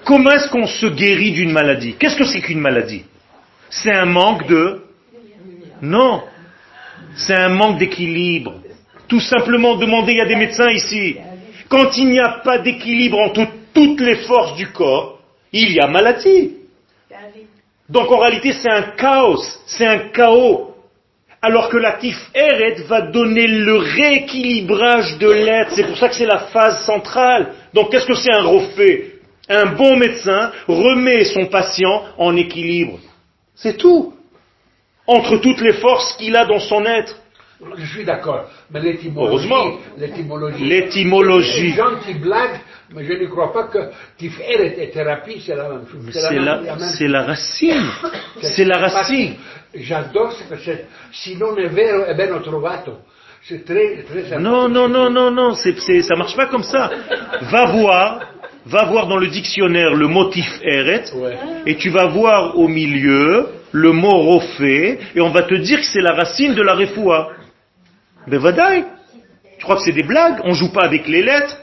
Comment est-ce qu'on se guérit d'une maladie? Qu'est-ce que c'est qu'une maladie? C'est un manque de... Non. C'est un manque d'équilibre. Tout simplement demander, il y a des médecins ici. Quand il n'y a pas d'équilibre entre toutes les forces du corps, il y a maladie. Donc en réalité, c'est un chaos, c'est un chaos. Alors que la Tiferet va donner le rééquilibrage de l'être. C'est pour ça que c'est la phase centrale. Donc qu'est-ce que c'est un refait? Un bon médecin remet son patient en équilibre. C'est tout. Entre toutes les forces qu'il a dans son être. Je suis d'accord. Mais l'étymologie. Heureusement. L'étymologie. Les L'étymologie. gens qui blaguent, mais je ne crois pas que Tiferet et thérapie, c'est la même chose. C'est la, même- la racine. C'est la racine. J'adore ce que c'est. Si non è vero, è ben trovato. C'est très, très Non, non, non, non, non, c'est, c'est, ça marche pas comme ça. Va voir, va voir dans le dictionnaire le motif eret, Ouais. et tu vas voir au milieu le mot rofé, et on va te dire que c'est la racine de la refoua. Ben vadaï. Tu crois que c'est des blagues? On joue pas avec les lettres.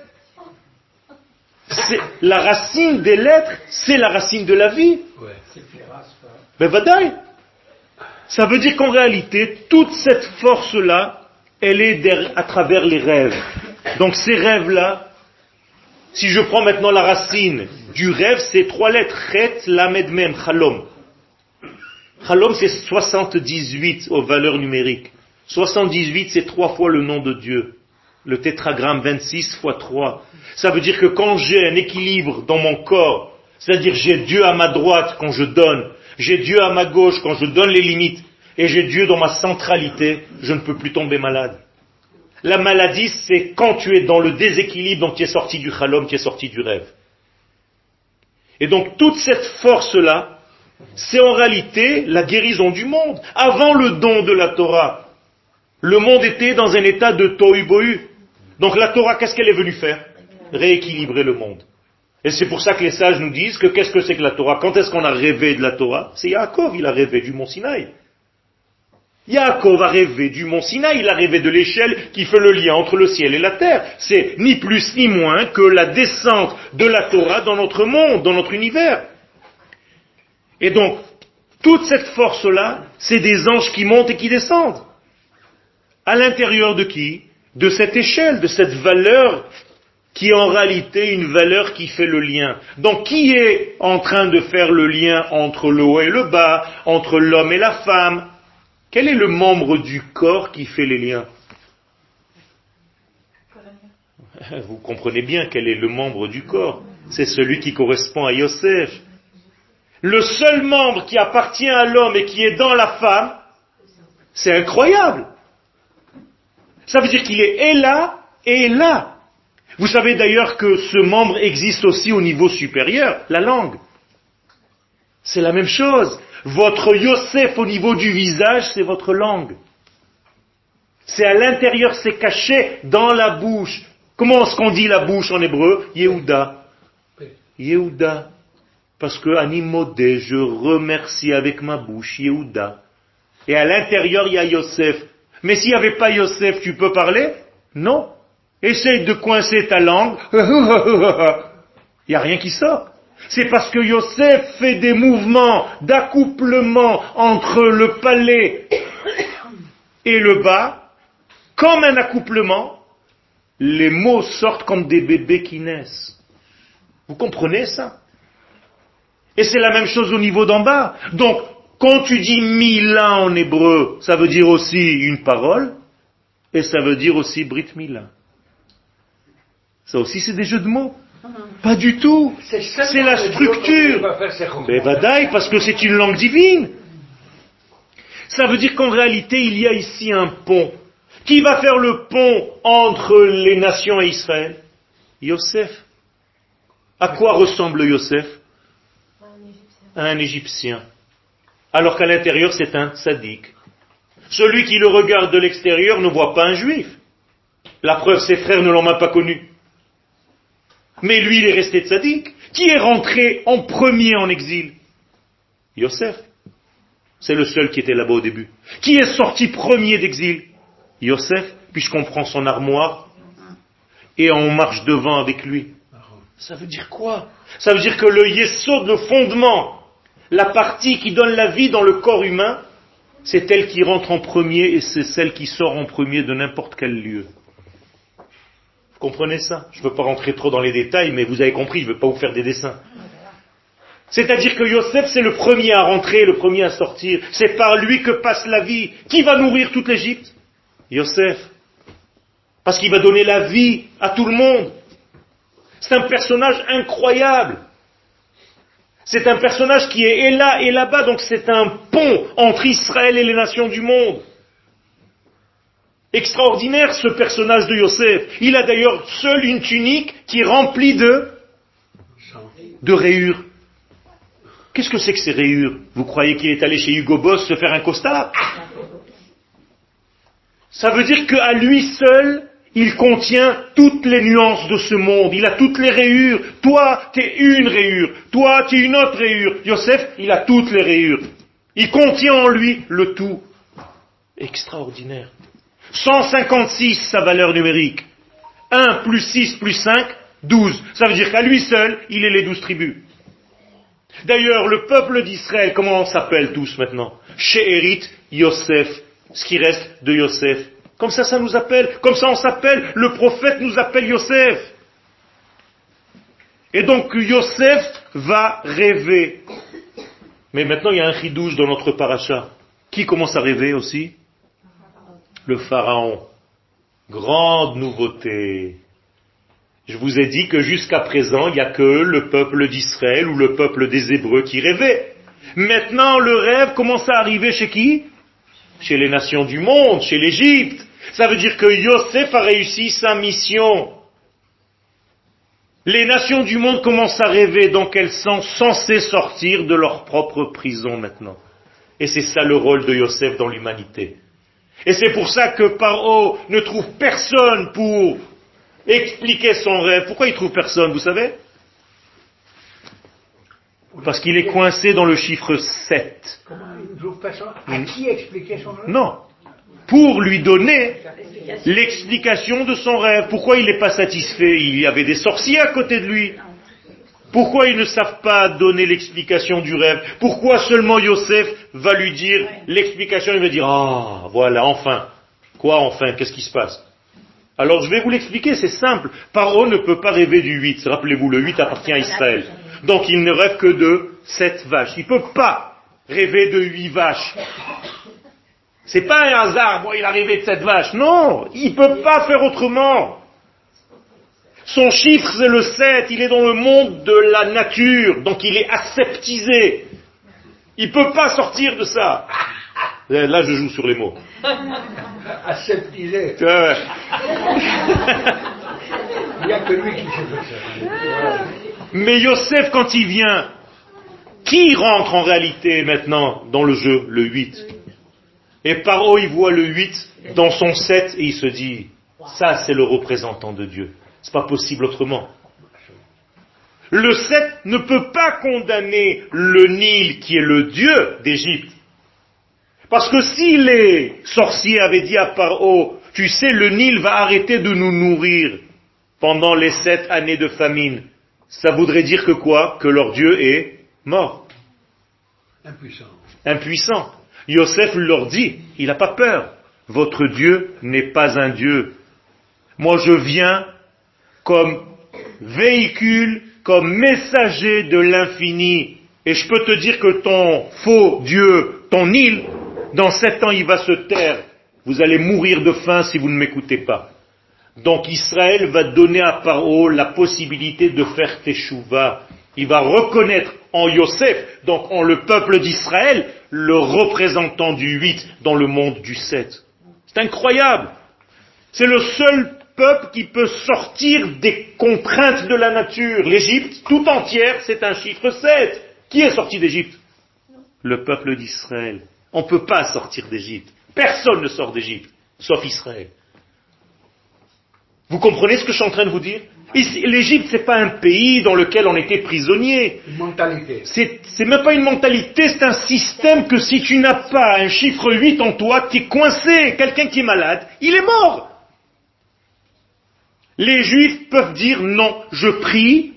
C'est, la racine des lettres, c'est la racine de la vie. Ben vadaï. Ça veut dire qu'en réalité, toute cette force-là, elle est à travers les rêves. Donc ces rêves-là, si je prends maintenant la racine du rêve, c'est trois lettres. Chet, lamed, mem, chalom. Chalom, c'est 78 aux valeurs numériques. 78, c'est trois fois le nom de Dieu. Le tétragramme 26 fois 3. Ça veut dire que quand j'ai un équilibre dans mon corps, c'est-à-dire j'ai Dieu à ma droite quand je donne, j'ai Dieu à ma gauche quand je donne les limites, et j'ai Dieu dans ma centralité, je ne peux plus tomber malade. La maladie, c'est quand tu es dans le déséquilibre, donc tu es sorti du chalom, tu es sorti du rêve. Et donc toute cette force-là, c'est en réalité la guérison du monde. Avant le don de la Torah, le monde était dans un état de tohu bohu. Donc la Torah, qu'est-ce qu'elle est venue faire? Rééquilibrer le monde. Et c'est pour ça que les sages nous disent que qu'est-ce que c'est que la Torah? Quand est-ce qu'on a rêvé de la Torah? C'est Yaakov, il a rêvé du mont Sinaï. Yaakov a rêvé du mont Sinaï, il a rêvé de l'échelle qui fait le lien entre le ciel et la terre. C'est ni plus ni moins que la descente de la Torah dans notre monde, dans notre univers. Et donc, toute cette force-là, c'est des anges qui montent et qui descendent. À l'intérieur de qui? De cette échelle, de cette valeur qui est en réalité une valeur qui fait le lien. Donc qui est en train de faire le lien entre le haut et le bas, entre l'homme et la femme? Quel est le membre du corps qui fait les liens? [laughs] Vous comprenez bien quel est le membre du corps. C'est celui qui correspond à Yosef. Le seul membre qui appartient à l'homme et qui est dans la femme, c'est incroyable. Ça veut dire qu'il est et là et là. Vous savez d'ailleurs que ce membre existe aussi au niveau supérieur, la langue. C'est la même chose. Votre Yosef au niveau du visage, c'est votre langue. C'est à l'intérieur, c'est caché dans la bouche. Comment est-ce qu'on dit la bouche en hébreu? Yehuda. Yehuda. Parce que Animodé, je remercie avec ma bouche Yehuda. Et à l'intérieur, il y a Yosef. Mais s'il n'y avait pas Yosef, tu peux parler? Non. Essaye de coincer ta langue. [laughs] Il n'y a rien qui sort. C'est parce que Yosef fait des mouvements d'accouplement entre le palais et le bas, comme un accouplement, les mots sortent comme des bébés qui naissent. Vous comprenez ça? Et c'est la même chose au niveau d'en bas. Donc, Quand tu dis Mila en hébreu, ça veut dire aussi une parole, et ça veut dire aussi Brit Mila. Ça aussi, c'est des jeux de mots. Pas du tout. C'est la structure. Mais badaï, parce que c'est une langue divine. Ça veut dire qu'en réalité, il y a ici un pont. Qui va faire le pont entre les nations et Israël? Yosef. À quoi ressemble Yosef? À un Égyptien. Alors qu'à l'intérieur, c'est un sadique. Celui qui le regarde de l'extérieur ne voit pas un juif. La preuve, ses frères ne l'ont même pas connu. Mais lui, il est resté tzaddik. Qui est rentré en premier en exil? Yosef. C'est le seul qui était là-bas au début. Qui est sorti premier d'exil? Yosef, puisqu'on prend son armoire et on marche devant avec lui. Ça veut dire quoi? Ça veut dire que le yesod, le fondement, la partie qui donne la vie dans le corps humain, c'est elle qui rentre en premier et c'est celle qui sort en premier de n'importe quel lieu. Vous comprenez ça? Je ne veux pas rentrer trop dans les détails, mais vous avez compris, je ne veux pas vous faire des dessins. C'est-à-dire que Yosef, c'est le premier à rentrer, le premier à sortir. C'est par lui que passe la vie. Qui va nourrir toute l'Égypte? Yosef. Parce qu'il va donner la vie à tout le monde. C'est un personnage incroyable. C'est un personnage qui est là et là-bas, donc c'est un pont entre Israël et les nations du monde. Extraordinaire ce personnage de Yosef. Il a d'ailleurs seul une tunique qui est remplie de, de rayures. Qu'est-ce que c'est que ces rayures? Vous croyez qu'il est allé chez Hugo Boss se faire un costard Ça veut dire qu'à lui seul, il contient toutes les nuances de ce monde. Il a toutes les rayures. Toi, tu es une rayure. Toi, tu es une autre rayure. Yosef, il a toutes les rayures. Il contient en lui le tout. Extraordinaire. 156 sa valeur numérique. 1 plus 6 plus 5, 12. Ça veut dire qu'à lui seul, il est les douze tribus. D'ailleurs, le peuple d'Israël, comment on s'appelle tous maintenant? She'erit Yosef, ce qui reste de Yosef. Comme ça, ça nous appelle. Comme ça, on s'appelle. Le prophète nous appelle Yosef. Et donc, Yosef va rêver. Mais maintenant, il y a un chidouche dans notre paracha. Qui commence à rêver aussi? Le pharaon. Grande nouveauté. Je vous ai dit que jusqu'à présent, il n'y a que le peuple d'Israël ou le peuple des Hébreux qui rêvait. Maintenant, le rêve commence à arriver chez qui? Chez les nations du monde, chez l'Égypte. Ça veut dire que Yosef a réussi sa mission. Les nations du monde commencent à rêver, donc elles sont censées sortir de leur propre prison maintenant. Et c'est ça le rôle de Yosef dans l'humanité. Et c'est pour ça que Paro ne trouve personne pour expliquer son rêve. Pourquoi il trouve personne, vous savez? Parce qu'il est coincé dans le chiffre 7. Comment il trouve personne? À qui expliquer son rêve? Non. Pour lui donner l'explication de son rêve. Pourquoi il n'est pas satisfait? Il y avait des sorciers à côté de lui. Pourquoi ils ne savent pas donner l'explication du rêve? Pourquoi seulement Yosef va lui dire l'explication? Il va dire, ah, voilà, enfin. Quoi enfin? Qu'est-ce qui se passe? Alors je vais vous l'expliquer, c'est simple. Paro ne peut pas rêver du 8. Rappelez-vous, le 8 appartient à Israël. Donc il ne rêve que de 7 vaches. Il ne peut pas rêver de 8 vaches. C'est pas un hasard, bon, il a rêvé de 7 vaches. Non, il ne peut pas faire autrement. Son chiffre, c'est le 7. Il est dans le monde de la nature. Donc il est aseptisé. Il ne peut pas sortir de ça. [laughs] Là, je joue sur les mots. [laughs] Aseptisé. Il n'y a que lui qui faire ça. [laughs] Mais Yosef, quand il vient, qui rentre en réalité maintenant dans le jeu Le 8. Et Paro, il voit le 8 dans son 7 et il se dit, ça c'est le représentant de Dieu. C'est pas possible autrement. Le 7 ne peut pas condamner le Nil qui est le Dieu d'Égypte. Parce que si les sorciers avaient dit à Paro, tu sais, le Nil va arrêter de nous nourrir pendant les sept années de famine, ça voudrait dire que quoi? Que leur Dieu est mort, Impuissant. impuissant. Yosef leur dit, il n'a pas peur, votre Dieu n'est pas un Dieu. Moi je viens comme véhicule, comme messager de l'infini. Et je peux te dire que ton faux Dieu, ton île, dans sept ans, il va se taire. Vous allez mourir de faim si vous ne m'écoutez pas. Donc Israël va donner à Paro la possibilité de faire teshuva. Il va reconnaître en Yosef, donc en le peuple d'Israël, le représentant du 8 dans le monde du 7. C'est incroyable. C'est le seul peuple qui peut sortir des contraintes de la nature. L'Égypte, tout entière, c'est un chiffre 7. Qui est sorti d'Égypte? Le peuple d'Israël. On ne peut pas sortir d'Égypte. Personne ne sort d'Égypte, sauf Israël. Vous comprenez ce que je suis en train de vous dire L'Égypte, c'est pas un pays dans lequel on était prisonnier. Mentalité. C'est même pas une mentalité, c'est un système que si tu n'as pas un chiffre 8 en toi, tu es coincé. Quelqu'un qui est malade, il est mort. Les juifs peuvent dire non, je prie,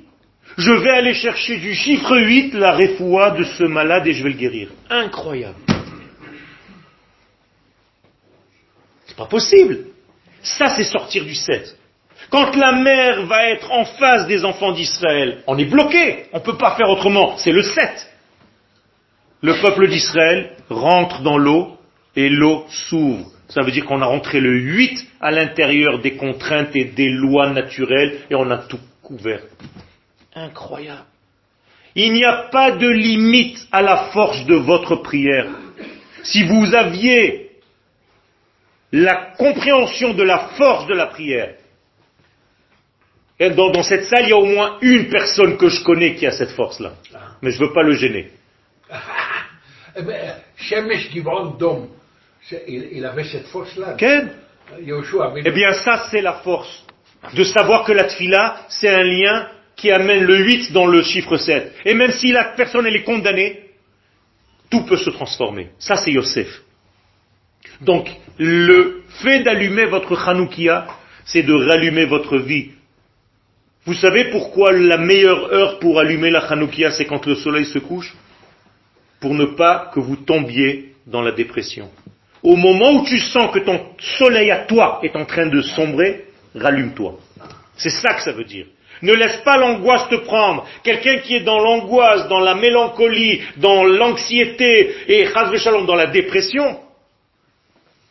je vais aller chercher du chiffre 8 la réfoua de ce malade et je vais le guérir. Incroyable. C'est pas possible. Ça, c'est sortir du 7. Quand la mer va être en face des enfants d'Israël, on est bloqué, on ne peut pas faire autrement, c'est le 7. Le peuple d'Israël rentre dans l'eau et l'eau s'ouvre. Ça veut dire qu'on a rentré le 8 à l'intérieur des contraintes et des lois naturelles et on a tout couvert. Incroyable. Il n'y a pas de limite à la force de votre prière. Si vous aviez la compréhension de la force de la prière, et dans, dans, cette salle, il y a au moins une personne que je connais qui a cette force-là. Mais je ne veux pas le gêner. [laughs] Eh ben, il, il avait cette force-là. Eh bien, ça, c'est la force. De savoir que la tfila, c'est un lien qui amène le 8 dans le chiffre 7. Et même si la personne, elle est condamnée, tout peut se transformer. Ça, c'est Yosef. Donc, le fait d'allumer votre Hanoukia, c'est de rallumer votre vie. Vous savez pourquoi la meilleure heure pour allumer la Hanoukia, c'est quand le soleil se couche? Pour ne pas que vous tombiez dans la dépression. Au moment où tu sens que ton soleil à toi est en train de sombrer, rallume-toi. C'est ça que ça veut dire. Ne laisse pas l'angoisse te prendre. Quelqu'un qui est dans l'angoisse, dans la mélancolie, dans l'anxiété et dans la dépression,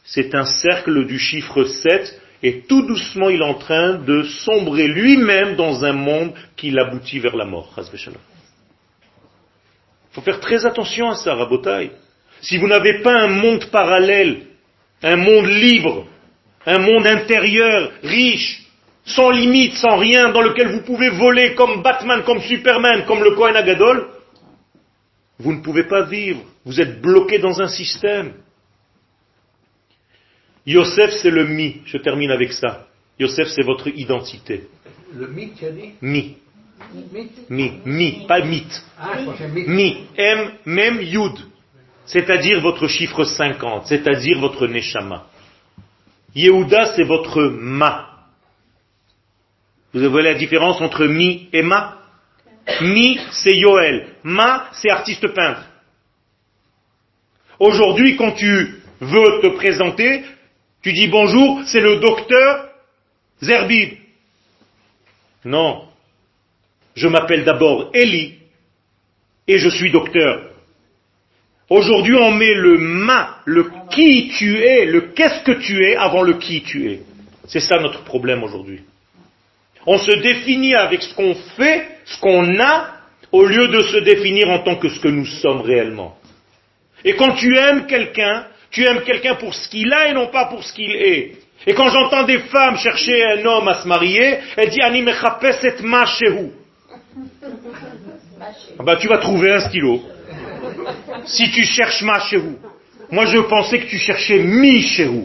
c'est un cercle du chiffre 7 et tout doucement il est en train de sombrer lui-même dans un monde qui l'aboutit vers la mort. Il faut faire très attention à ça, Rabotai. Si vous n'avez pas un monde parallèle, un monde libre, un monde intérieur, riche, sans limite, sans rien, dans lequel vous pouvez voler comme Batman, comme Superman, comme le Kohen Agadol, vous ne pouvez pas vivre. Vous êtes bloqué dans un système. Yosef, c'est le mi. Je termine avec ça. Yosef, c'est votre identité. Le mythe, tu as dit Mi. Mi. Mi. Pas mythe. Ah, mythe. Mi. M, même Yud. C'est-à-dire votre chiffre 50. C'est-à-dire votre Neshama. Yehuda, c'est votre Ma. Vous voyez la différence entre Mi et Ma? Mi, c'est Yoel. Ma, c'est artiste peintre. Aujourd'hui, quand tu veux te présenter, tu dis bonjour, c'est le docteur Zerbib. Non. Je m'appelle d'abord Eli et je suis docteur. Aujourd'hui, on met le ma, le qui tu es, le qu'est-ce que tu es avant le qui tu es. C'est ça notre problème aujourd'hui. On se définit avec ce qu'on fait, ce qu'on a, au lieu de se définir en tant que ce que nous sommes réellement. Et quand tu aimes quelqu'un, tu aimes quelqu'un pour ce qu'il a et non pas pour ce qu'il est. Et quand j'entends des femmes chercher un homme à se marier, elles disent Ani mechapeset ma shehu. Ah bah, tu vas trouver un stylo. Si tu cherches ma shehu. Moi je pensais que tu cherchais mi shehu.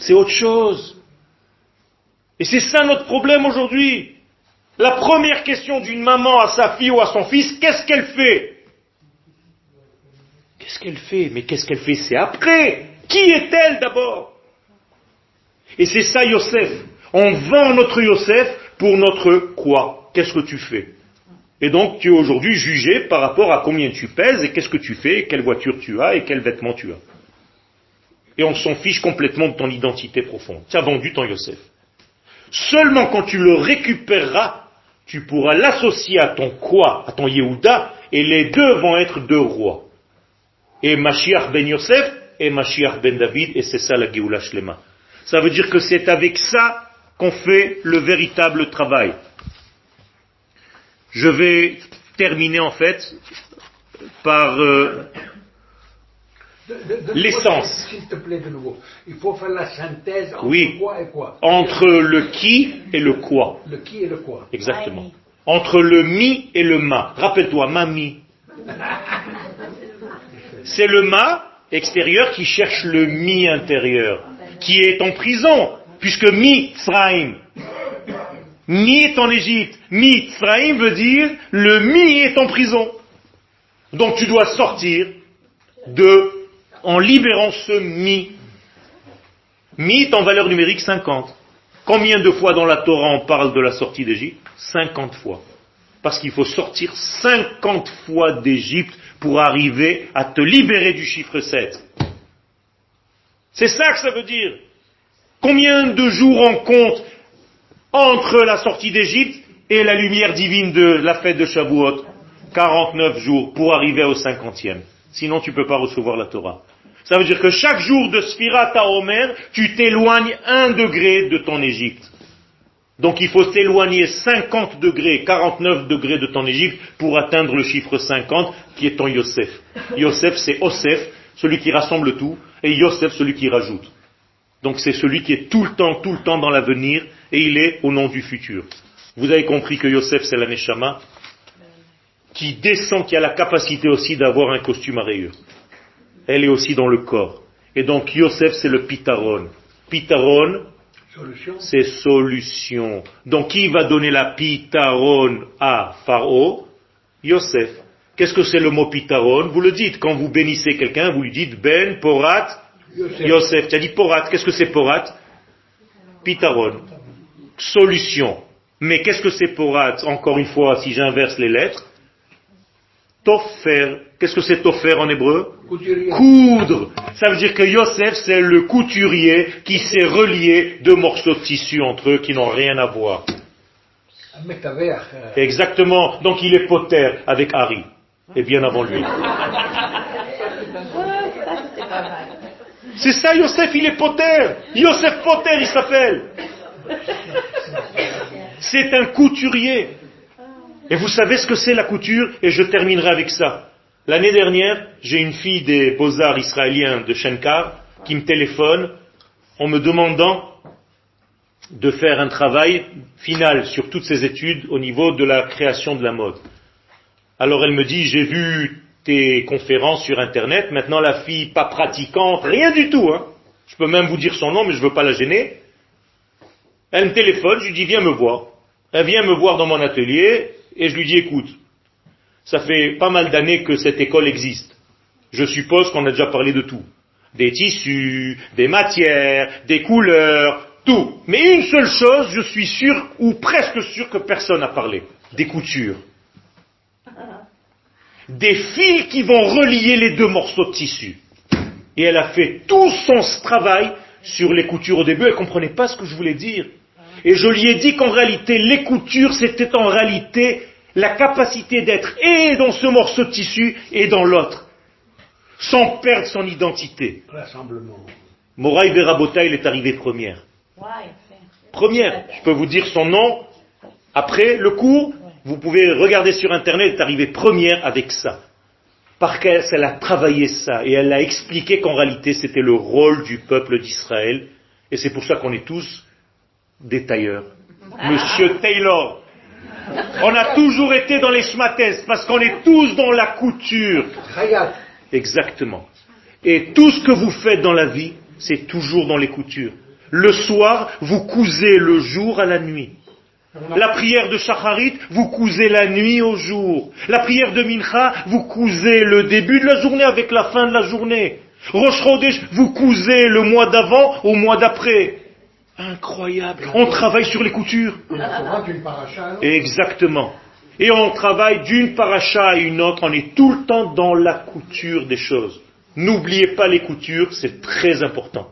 C'est autre chose. Et c'est ça notre problème aujourd'hui. La première question d'une maman à sa fille ou à son fils, qu'est-ce qu'elle fait? Qu'est-ce qu'elle fait Mais qu'est-ce qu'elle fait C'est après. Qui est-elle d'abord Et c'est ça Yosef. On vend notre Yosef pour notre quoi Qu'est-ce que tu fais Et donc tu es aujourd'hui jugé par rapport à combien tu pèses et qu'est-ce que tu fais, quelle voiture tu as et quels vêtements tu as. Et on s'en fiche complètement de ton identité profonde. Tu as vendu ton Yosef. Seulement quand tu le récupéreras, tu pourras l'associer à ton quoi, à ton Yehuda, et les deux vont être deux rois. Et Mashiach ben Yosef et Mashiach ben David, et c'est ça la Géoula Shlema. Ça veut dire que c'est avec ça qu'on fait le véritable travail. Je vais terminer en fait par euh, L'essence. S'il te plaît, de nouveau? Il faut faire la synthèse entre Oui. quoi et quoi? entre le qui et le quoi. Le qui et le quoi. Exactement. Entre le mi et le ma. Rappelle-toi, mami. [laughs] C'est le ma extérieur qui cherche le mi intérieur, qui est en prison, puisque mi Tzraïm. Mi est en Égypte. Mi Tzraïm veut dire le mi est en prison. Donc tu dois sortir de, en libérant ce mi. Mi est en valeur numérique 50. Combien de fois dans la Torah on parle de la sortie d'Égypte? 50 fois. Parce qu'il faut sortir 50 fois d'Égypte pour arriver à te libérer du chiffre 7. C'est ça que ça veut dire. Combien de jours on compte entre la sortie d'Égypte et la lumière divine de la fête de Shavuot? 49 jours pour arriver au 50e. Sinon tu ne peux pas recevoir la Torah. Ça veut dire que chaque jour de Sfirat à Omer, tu t'éloignes un degré de ton Égypte. Donc il faut s'éloigner 50 degrés, 49 degrés de ton Égypte pour atteindre le chiffre 50 qui est ton Yosef. Yosef c'est Osef, celui qui rassemble tout, et Yosef celui qui rajoute. Donc c'est celui qui est tout le temps, tout le temps dans l'avenir, et il est au nom du futur. Vous avez compris que Yosef c'est la Neshama, qui descend, qui a la capacité aussi d'avoir un costume à rayures. Elle est aussi dans le corps. Et donc Yosef c'est le Pitaron. Pitaron, Solution c'est solution. Donc qui va donner la pitaron à Pharaon? Yosef. Qu'est-ce que c'est le mot pitaron Vous le dites. Quand vous bénissez quelqu'un, vous lui dites Ben, Porat, Yosef. Yosef. Tu as dit Porat. Qu'est-ce que c'est Porat? Pitaron. Solution. Mais qu'est-ce que c'est Porat Encore une fois, si j'inverse les lettres? Tofer. Qu'est-ce que c'est Tofer en hébreu Couturier. coudre. Ça veut dire que Yosef, c'est le couturier qui s'est relié deux morceaux de tissu entre eux qui n'ont rien à voir. Euh, Exactement. Donc il est poter avec Harry. Et bien avant lui. C'est ça, Yosef, il est poter. Yosef Poter, il s'appelle. C'est un couturier. Et vous savez ce que c'est la couture Et je terminerai avec ça. L'année dernière, j'ai une fille des beaux-arts israéliens de Shenkar qui me téléphone en me demandant de faire un travail final sur toutes ses études au niveau de la création de la mode. Alors elle me dit, j'ai vu tes conférences sur Internet, maintenant la fille pas pratiquante, rien du tout, hein. je peux même vous dire son nom, mais je ne veux pas la gêner. Elle me téléphone, je lui dis, viens me voir. Elle vient me voir dans mon atelier, et je lui dis, écoute, ça fait pas mal d'années que cette école existe. Je suppose qu'on a déjà parlé de tout. Des tissus, des matières, des couleurs, tout. Mais une seule chose, je suis sûr, ou presque sûr que personne n'a parlé. Des coutures. Des fils qui vont relier les deux morceaux de tissu. Et elle a fait tout son travail sur les coutures au début, elle ne comprenait pas ce que je voulais dire. Et je lui ai dit qu'en réalité, les coutures, c'était en réalité la capacité d'être et dans ce morceau de tissu et dans l'autre, sans perdre son identité. Rassemblement. Moraï Verabota, il est arrivé première. Première. Je peux vous dire son nom. Après le cours, vous pouvez regarder sur Internet, elle est arrivée première avec ça. Parce qu'elle a travaillé ça et elle a expliqué qu'en réalité c'était le rôle du peuple d'Israël. Et c'est pour ça qu'on est tous des tailleurs. Monsieur Taylor, on a toujours été dans les schmates parce qu'on est tous dans la couture. Exactement. Et tout ce que vous faites dans la vie, c'est toujours dans les coutures. Le soir, vous cousez le jour à la nuit. La prière de Shacharit, vous cousez la nuit au jour. La prière de Mincha, vous cousez le début de la journée avec la fin de la journée. Rosh Chodesh, vous cousez le mois d'avant au mois d'après. Incroyable. On travaille sur les coutures. Exactement. Et on travaille d'une paracha à une autre, on est tout le temps dans la couture des choses. N'oubliez pas les coutures, c'est très important.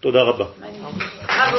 Toda Rabba. Bravo.